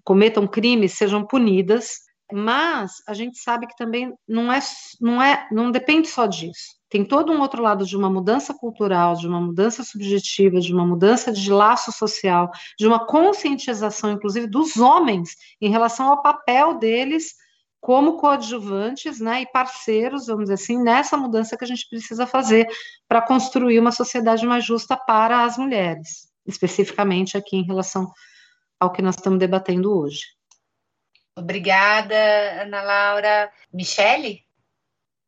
cometam crimes sejam punidas, mas a gente sabe que também não é, não é, não depende só disso. Tem todo um outro lado de uma mudança cultural, de uma mudança subjetiva, de uma mudança de laço social, de uma conscientização, inclusive, dos homens em relação ao papel deles como coadjuvantes né, e parceiros, vamos dizer assim, nessa mudança que a gente precisa fazer para construir uma sociedade mais justa para as mulheres, especificamente aqui em relação ao que nós estamos debatendo hoje.
Obrigada, Ana Laura. Michele?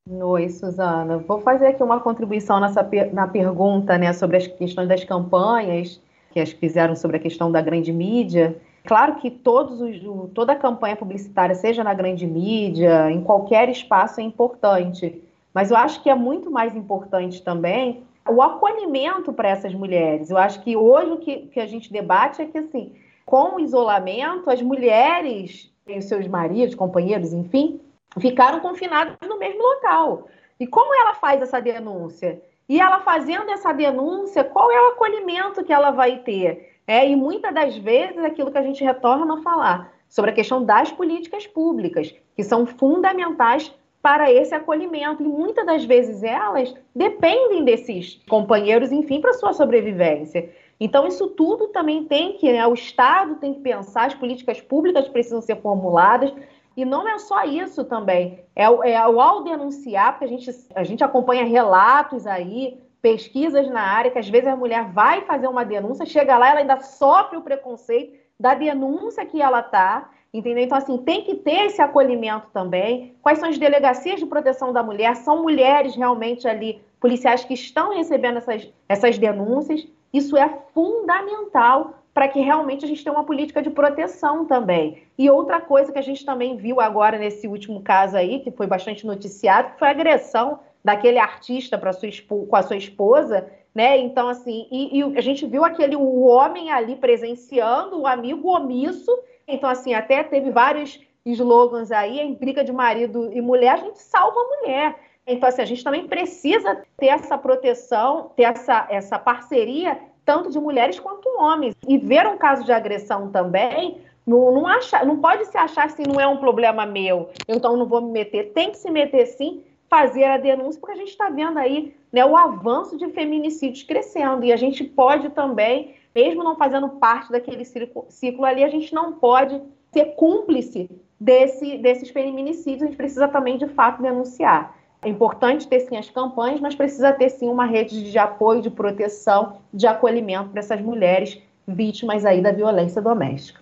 Oi, Suzana. Vou fazer aqui uma contribuição nessa, na pergunta né, sobre as questões das campanhas que as fizeram sobre a questão da grande mídia. Claro que todos os, toda a campanha publicitária, seja na grande mídia, em qualquer espaço, é importante. Mas eu acho que é muito mais importante também o acolhimento para essas mulheres. Eu acho que hoje o que, que a gente debate é que assim, com o isolamento, as mulheres e os seus maridos, companheiros, enfim, ficaram confinados no mesmo local. E como ela faz essa denúncia? E ela fazendo essa denúncia, qual é o acolhimento que ela vai ter? É, e muitas das vezes aquilo que a gente retorna a falar sobre a questão das políticas públicas, que são fundamentais para esse acolhimento. E muitas das vezes elas dependem desses companheiros, enfim, para sua sobrevivência. Então, isso tudo também tem que, né, o Estado tem que pensar, as políticas públicas precisam ser formuladas, e não é só isso também, é, é ao denunciar, porque a gente, a gente acompanha relatos aí, pesquisas na área, que às vezes a mulher vai fazer uma denúncia, chega lá, ela ainda sofre o preconceito da denúncia que ela está, entendeu? Então, assim, tem que ter esse acolhimento também. Quais são as delegacias de proteção da mulher? São mulheres realmente ali, policiais que estão recebendo essas, essas denúncias. Isso é fundamental para que realmente a gente tenha uma política de proteção também. E outra coisa que a gente também viu agora nesse último caso aí, que foi bastante noticiado, foi a agressão daquele artista para sua com a sua esposa, né? Então, assim, e, e, a gente viu aquele o homem ali presenciando, o amigo omisso. Então, assim, até teve vários slogans aí, em briga de marido e mulher, a gente salva a mulher. Então, assim, a gente também precisa ter essa proteção, ter essa, essa parceria, tanto de mulheres quanto homens. E ver um caso de agressão também, não, não, acha, não pode se achar assim, não é um problema meu, então não vou me meter. Tem que se meter sim, fazer a denúncia, porque a gente está vendo aí né, o avanço de feminicídios crescendo. E a gente pode também, mesmo não fazendo parte daquele ciclo, ali, a gente não pode ser cúmplice desse, desses feminicídios. A gente precisa também, de fato, denunciar. É importante ter sim as campanhas, mas precisa ter sim uma rede de apoio, de proteção, de acolhimento para essas mulheres vítimas aí da violência doméstica.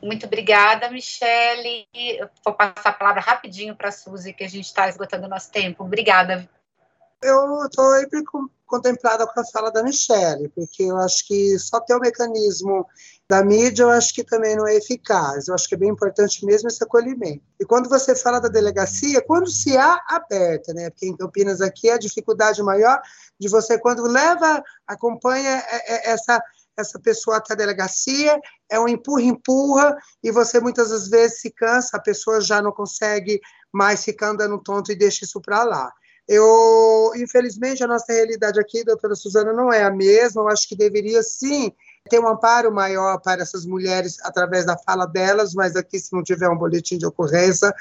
Muito obrigada, Michele. vou passar a palavra rapidinho para a Suzy, que a gente está esgotando o nosso tempo. Obrigada.
Eu estou sempre contemplada com a fala da Michele, porque eu acho que só ter o mecanismo da mídia, eu acho que também não é eficaz. Eu acho que é bem importante mesmo esse acolhimento. E quando você fala da delegacia, quando se há aberta, né? Porque em Campinas aqui é a dificuldade maior de você, quando leva, acompanha é, é, essa essa pessoa até a delegacia, é um empurra-empurra, e você muitas das vezes se cansa, a pessoa já não consegue mais ficar andando tonto e deixa isso para lá. Eu, infelizmente, a nossa realidade aqui, doutora Suzana, não é a mesma. Eu acho que deveria sim ter um amparo maior para essas mulheres através da fala delas, mas aqui, se não tiver um boletim de ocorrência,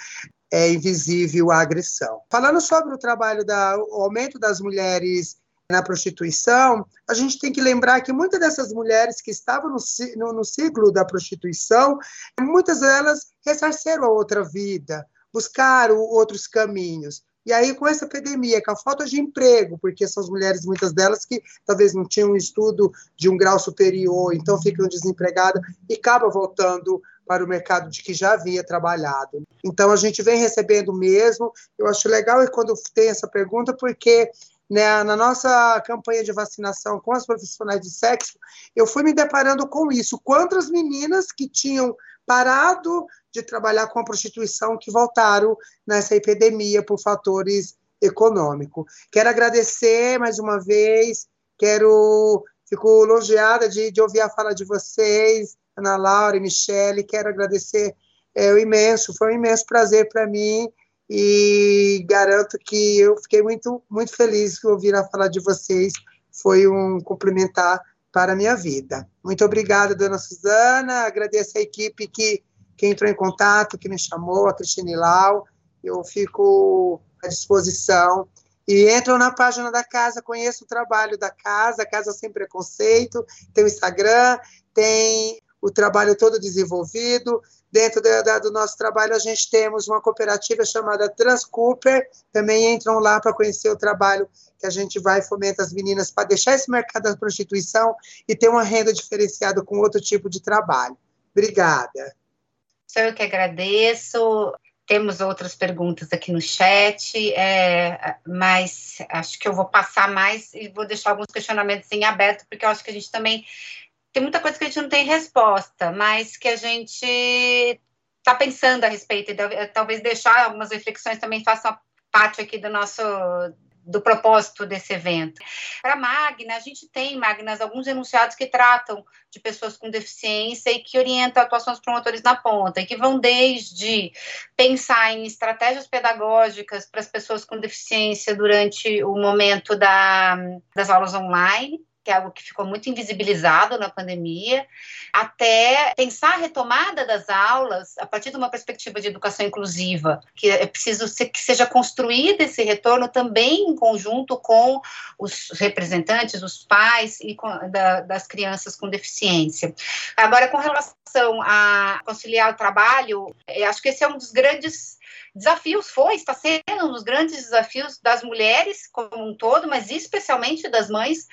é invisível a agressão. Falando sobre o trabalho da o aumento das mulheres na prostituição, a gente tem que lembrar que muitas dessas mulheres que estavam no, no, no ciclo da prostituição, muitas delas ressarceram a outra vida, buscaram outros caminhos. E aí, com essa epidemia, com a falta de emprego, porque são as mulheres, muitas delas, que talvez não tinham um estudo de um grau superior, então ficam desempregadas e acabam voltando para o mercado de que já havia trabalhado. Então, a gente vem recebendo mesmo. Eu acho legal quando tem essa pergunta, porque né, na nossa campanha de vacinação com as profissionais de sexo, eu fui me deparando com isso. Quantas meninas que tinham parado de trabalhar com a prostituição que voltaram nessa epidemia por fatores econômicos. Quero agradecer mais uma vez, quero fico elogiada de, de ouvir a fala de vocês, Ana Laura e Michele, quero agradecer é, o imenso, foi um imenso prazer para mim e garanto que eu fiquei muito, muito feliz de ouvir a falar de vocês. Foi um complementar para a minha vida. Muito obrigada, dona Suzana. Agradeço a equipe que, que entrou em contato, que me chamou, a Cristine Lau. Eu fico à disposição. E entram na página da casa, conheço o trabalho da casa, Casa Sem Preconceito, tem o Instagram, tem o trabalho todo desenvolvido. Dentro da, da, do nosso trabalho, a gente temos uma cooperativa chamada Transcooper, também entram lá para conhecer o trabalho que a gente vai fomenta as meninas para deixar esse mercado da prostituição e ter uma renda diferenciada com outro tipo de trabalho. Obrigada.
Sou eu que agradeço. Temos outras perguntas aqui no chat, é, mas acho que eu vou passar mais e vou deixar alguns questionamentos em aberto, porque eu acho que a gente também tem muita coisa que a gente não tem resposta, mas que a gente está pensando a respeito, e talvez deixar algumas reflexões também façam parte aqui do nosso do propósito desse evento. Para a Magna, a gente tem, Magnas, alguns enunciados que tratam de pessoas com deficiência e que orientam atuações promotores na ponta, e que vão desde pensar em estratégias pedagógicas para as pessoas com deficiência durante o momento da, das aulas online, que é algo que ficou muito invisibilizado na pandemia, até pensar a retomada das aulas a partir de uma perspectiva de educação inclusiva, que é preciso que seja construído esse retorno também em conjunto com os representantes, os pais e com, da, das crianças com deficiência. Agora, com relação a conciliar o trabalho, acho que esse é um dos grandes desafios foi, está sendo um dos grandes desafios das mulheres como um todo, mas especialmente das mães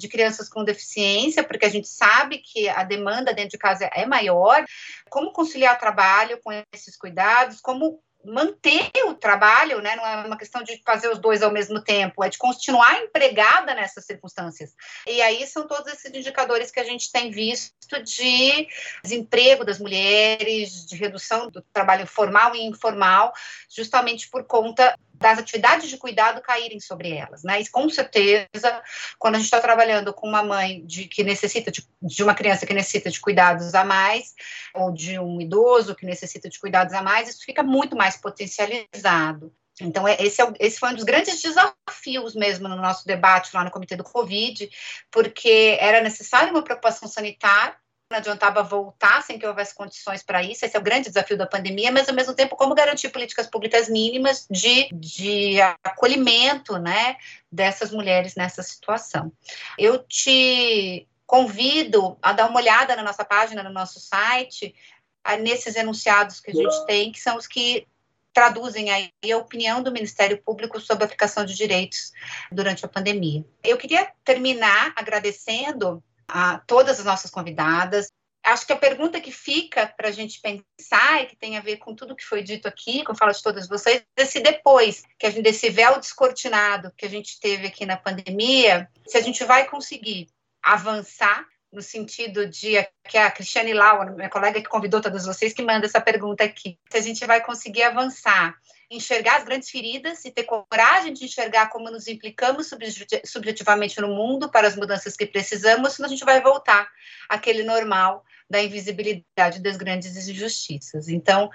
de crianças com deficiência, porque a gente sabe que a demanda dentro de casa é maior. Como conciliar o trabalho com esses cuidados, como manter o trabalho, né? Não é uma questão de fazer os dois ao mesmo tempo, é de continuar empregada nessas circunstâncias. E aí são todos esses indicadores que a gente tem visto de desemprego das mulheres, de redução do trabalho formal e informal, justamente por conta das atividades de cuidado caírem sobre elas, né? E com certeza, quando a gente está trabalhando com uma mãe de, que necessita de, de, uma criança que necessita de cuidados a mais, ou de um idoso que necessita de cuidados a mais, isso fica muito mais potencializado. Então, é, esse, é, esse foi um dos grandes desafios mesmo no nosso debate lá no Comitê do Covid, porque era necessário uma preocupação sanitária, não adiantava voltar sem que houvesse condições para isso, esse é o grande desafio da pandemia, mas ao mesmo tempo como garantir políticas públicas mínimas de, de acolhimento, né, dessas mulheres nessa situação. Eu te convido a dar uma olhada na nossa página, no nosso site, nesses enunciados que a gente tem, que são os que traduzem aí a opinião do Ministério Público sobre a aplicação de direitos durante a pandemia. Eu queria terminar agradecendo a todas as nossas convidadas. Acho que a pergunta que fica para a gente pensar e que tem a ver com tudo que foi dito aqui, com fala de todas vocês, é se depois que a gente, desse véu descortinado que a gente teve aqui na pandemia, se a gente vai conseguir avançar no sentido de que a Cristiane Lau, minha colega que convidou todos vocês, que manda essa pergunta aqui. Se a gente vai conseguir avançar, enxergar as grandes feridas e ter coragem de enxergar como nos implicamos subjetivamente no mundo para as mudanças que precisamos, senão a gente vai voltar àquele normal da invisibilidade das grandes injustiças. Então,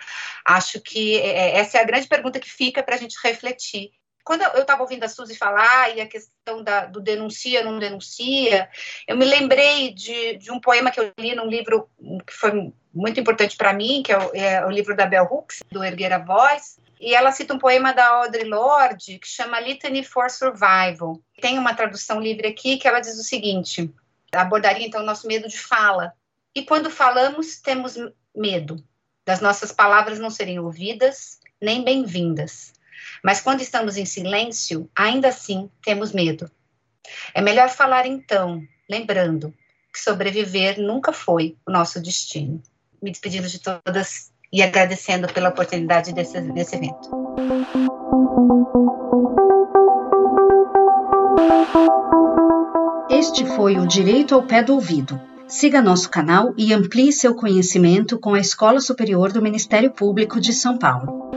acho que é, essa é a grande pergunta que fica para a gente refletir quando eu estava ouvindo a Suzy falar e a questão da, do denuncia, não denuncia, eu me lembrei de, de um poema que eu li num livro que foi muito importante para mim, que é o, é o, livro da Bell Hooks, do Erguer a Voz, e ela cita um poema da Audre Lorde que chama Litany for Survival. Tem uma tradução livre aqui que ela diz o seguinte, abordaria então o nosso medo de fala. E quando falamos, temos medo das nossas palavras não serem ouvidas nem bem-vindas mas quando estamos em silêncio, ainda assim temos medo. É melhor falar então, lembrando que sobreviver nunca foi o nosso destino. Me despedindo de todas e agradecendo pela oportunidade desse, desse evento.
Este foi o Direito ao Pé do Ouvido. Siga nosso canal e amplie seu conhecimento com a Escola Superior do Ministério Público de São Paulo.